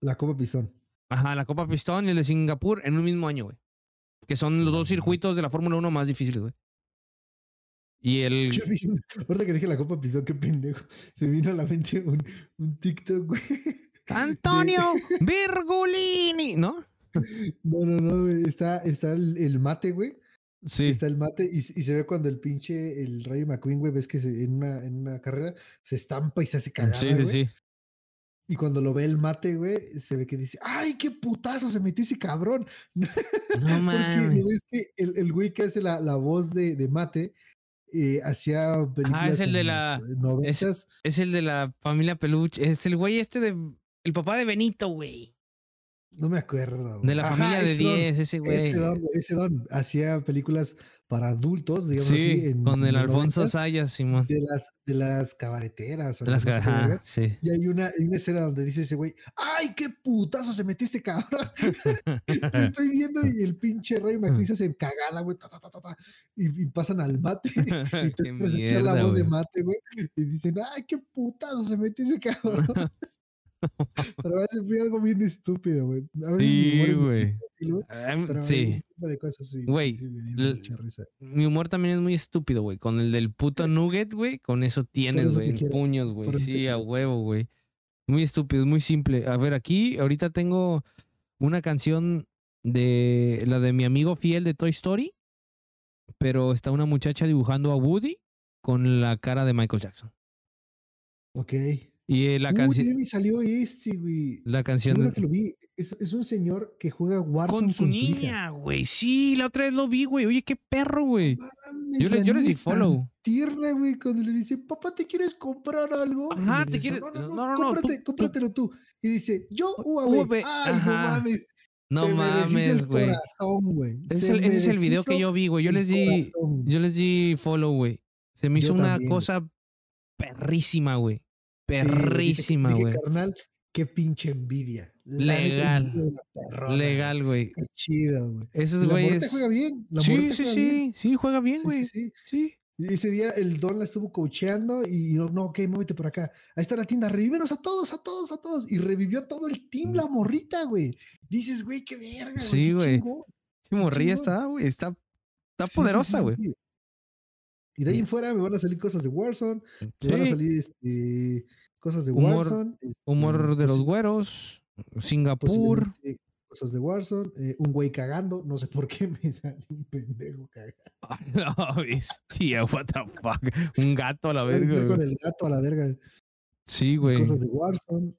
La Copa Pistón.
Ajá, la Copa Pistón y el de Singapur en un mismo año, güey. Que son los dos circuitos de la Fórmula 1 más difíciles, güey. Y el...
Yo vi un- ahorita que dije la Copa Pistón, qué pendejo. Se vino a la mente un, un TikTok, güey.
Antonio Virgulini, ¿no?
No, no, no, güey. Está, está el, el mate, güey.
Sí.
Está el mate y, y se ve cuando el pinche, el Rayo McQueen, güey, ves que se- en, una, en una carrera se estampa y se hace cagada,
Sí, sí,
güey.
sí.
Y cuando lo ve el mate, güey, se ve que dice, ¡ay, qué putazo se metió ese cabrón!
No
Porque
mames.
¿no ves que el, el güey que hace la, la voz de, de mate eh, hacía películas
es el de la-
noventas.
Es el de la familia Peluche. Es el güey este de... El papá de Benito, güey.
No me acuerdo.
De la familia de
ese don,
10, ese güey.
Ese don, ese don hacía películas para adultos, digamos así.
Sí,
en-
con el Alfonso Sayas, Simón.
De las, de las cabareteras. O
De las
qué
ajá, sí.
Y hay una, hay una escena donde dice ese güey, ¡ay, qué putazo se metió este cabrón! Estoy viendo y el pinche Ray McQueen se cagada, güey, ta, ta, ta, ta, ta, y, y pasan al mate. Y a echar la voz de mate, güey. Y dicen, ¡ay, qué putazo se metió ese cabrón! Pero a veces fue algo bien estúpido, güey.
Sí, güey. Sí.
de cosas sí. sí,
Güey,
sí.
Mi humor también es muy estúpido, güey. Con el del puto nugget, güey. Con eso tienes, güey. Puños, güey. Sí, a huevo, güey. Muy estúpido, muy simple. A ver, aquí ahorita tengo una canción de la de mi amigo fiel de Toy Story. pero está una muchacha dibujando a Woody con la cara de Michael Jackson.
Ok.
Y eh, la canción.
salió este, güey.
La canción.
que lo vi. Es, es un señor que juega Warzone
Con su
hija.
niña, güey. Sí, la otra vez lo vi, güey. Oye, qué perro, güey. Yo, le- yo les di follow.
Tierna, güey, cuando le dice, papá, ¿te quieres comprar algo?
Ajá,
le
te
dice,
quieres-
No, no, no,
no, no, no,
cómprate-
tú-
cómpratelo tú. Y dice, yo UAB. Ay, no
ajá.
mames.
No
se
mames, güey. Ese, ese es el video que yo vi, güey. Yo les di,
corazón.
yo les di follow, güey. Se me
Yo
hizo una
también,
cosa perrísima, güey.
Güey,
Perrísima, güey.
carnal, qué pinche envidia. La
Legal.
perrona.
Legal, güey.
Qué chido, güey.
Esos
la morrita
güeyes.
juega bien. La
Sí, sí, sí.
bien.
Sí, juega bien, güey.
sí, sí. Ese día el Don la estuvo coacheando y no, no, ok, muévete por acá. Ahí está la tienda, revívenos a todos, a todos, a todos. Y revivió todo el team, la morrita, güey. Dices, güey, qué verga, güey.
Sí,
qué
güey. Sí, morrilla está, güey. Está, está
Sí,
poderosa,
sí,
güey.
sí. Y de ahí en fuera me van a salir cosas de Warzone, me van a salir este, cosas de
Humor-
Warzone. este,
Humor de los güeros. Singapur.
Cosas de Warzone, eh, un güey cagando, no sé por qué me sale un pendejo cagando.
No, bestia, what the fuck. Un gato a la verga.
con el gato a la verga.
Sí, güey.
Cosas de Warzone.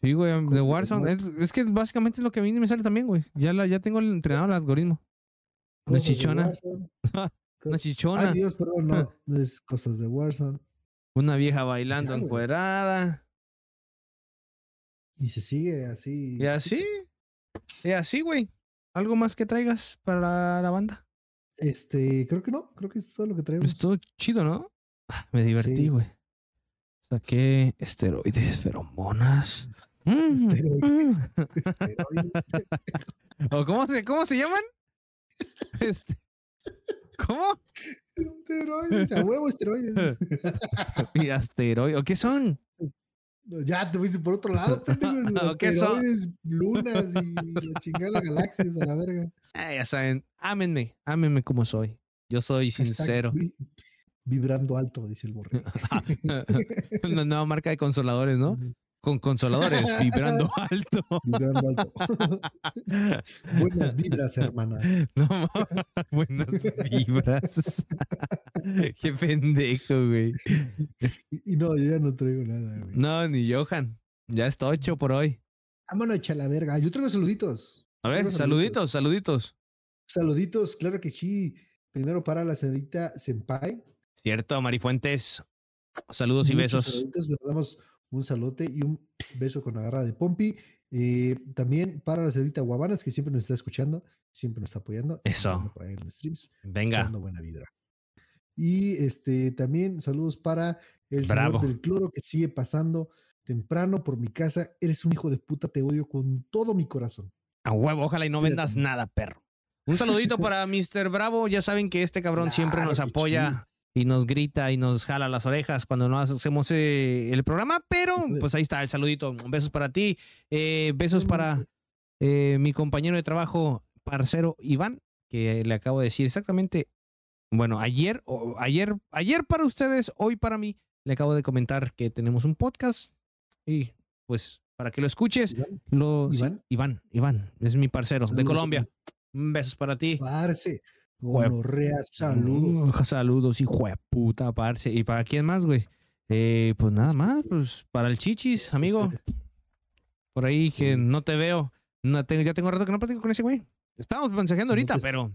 Sí, güey. De Warzone. Es, es que básicamente es lo que a mí me sale también, güey. Ya, la, ya tengo el entrenado el algoritmo. Una
cosas de
chichona. Una
Ay,
chichona.
Dios, perdón, no. no es cosas de Warzone.
Una vieja bailando
Ya,
encuerada.
Y se sigue así.
Y así. Y así, güey. ¿Algo más que traigas para la, banda?
Este, creo que no. Creo que es todo lo que traemos.
Estuvo chido, ¿no? Ah, Me divertí,
Sí.
güey. Saqué esteroides, feromonas. Mm,
Esteroides. Esteroides.
¿O cómo se, cómo se llaman? Este, ¿Cómo?
Esteroides. A huevo, esteroides.
Y asteroides. ¿O qué son?
ya te fuiste por otro lado, pendejo.
¿Qué son?
Lunas y la chingada de galaxias a la verga.
Ah, ya saben, ámenme, ámenme como soy. Yo soy sincero.
vi- Vibrando alto, dice el borrego.
Una nueva marca de consoladores, ¿no? Con consoladores, vibrando alto.
Vibrando alto. Buenas vibras, hermana.
No buenas vibras. Qué pendejo, güey.
Y, y no, yo ya no traigo nada, güey.
No, ni Johan. Ya está ocho por hoy.
Vámonos, echa la verga. Yo traigo saluditos.
A ver, saluditos, saluditos.
Saluditos, claro que sí. Primero para la señorita Senpai.
Cierto, Marifuentes. Saludos y
Muchos
besos.
saluditos, Le damos un saludote y un beso con la garra de Pompi. Eh, también para la señorita Guabanas, que siempre nos está escuchando, siempre nos está apoyando.
Eso.
anda Por ahí en los streams,
Venga.
echando buena vibra. Y este también saludos para el
Bravo.
señor del cloro que sigue pasando temprano por mi casa. Eres un hijo de puta, te odio con todo mi corazón.
A huevo, ojalá y no vendas nada, perro. Un saludito para Mr. Bravo. Ya saben que este cabrón siempre nos apoya y nos grita y nos jala las orejas cuando no hacemos eh, el programa. Pero pues ahí está el saludito. Besos para ti. eh, besos para eh, mi compañero de trabajo, parcero Iván, que le acabo de decir exactamente. Bueno, ayer, o ayer, ayer para ustedes, hoy para mí, le acabo de comentar que tenemos un podcast y pues para que lo escuches.
Iván,
Lo, sí,
¿Iván?
Iván, es mi parcero de Colombia. Besos para ti.
Parce, gonorrea, saludos.
Saludos, hijo de puta, parce. ¿Y para quién más, güey? Eh, pues nada más, pues para el chichis, amigo. Por ahí que no te veo. No ya tengo rato que no platico con ese güey. Estábamos mensajeando ahorita,
pues-
pero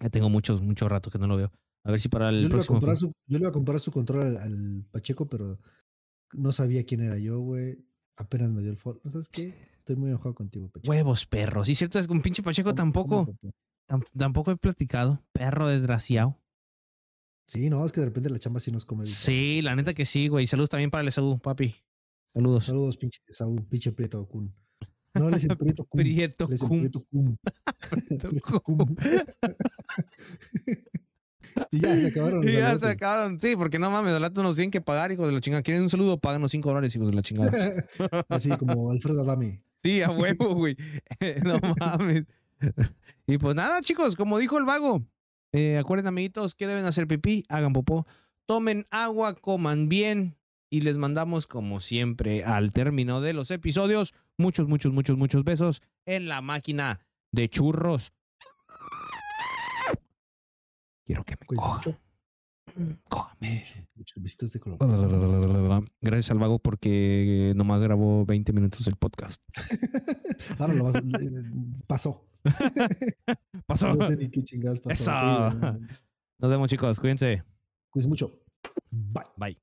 ya tengo muchos, mucho rato que no lo veo. A ver si para el
Yo
próximo.
su, yo le iba a comprar su control al, al Pacheco, pero no sabía quién era yo, güey. Apenas me dio el follow. ¿Sabes qué? Estoy muy enojado contigo, Pacheco.
Huevos, perros. Sí, cierto, es que un pinche Pacheco
¿Cómo-
tampoco, tampoco he platicado. Perro desgraciado.
Sí, no, es que de repente la chamba sí nos come. bien.
Sí, la neta que sí, güey. Saludos también para el Esaú, papi. Saludos.
Saludos, pinche Saúl, pinche Prieto Kun. No, él es el Prieto Kun.
Prieto cum.
Prieto Kun.
Prieto.
Kun. y ya se acabaron.
Y ya se acabaron. Sí, porque no mames, al rato nos tienen que pagar, hijos de la chingada. ¿Quieren un saludo? Páganos 5 dólares, hijos de la chingada.
Así como Alfredo Adame.
Sí, a huevo, güey. no mames. Y pues nada, chicos, como dijo el vago, eh, acuerden, amiguitos, que deben hacer pipí, hagan popó, tomen agua, coman bien. Y les mandamos, como siempre, al término de los episodios, muchos, muchos, muchos, muchos besos en la máquina de churros. Quiero que me
Cuídense
coja.
mucho.
Cójame.
Mucho, mucho. Vistas de color.
Gracias al vago porque nomás grabó 20 minutos el podcast.
Ahora lo vas, pasó.
Pasó.
No sé ni qué chingados pasó.
Eso.
Sí.
Nos vemos, chicos. Cuídense.
Cuídense mucho. Bye.
Bye.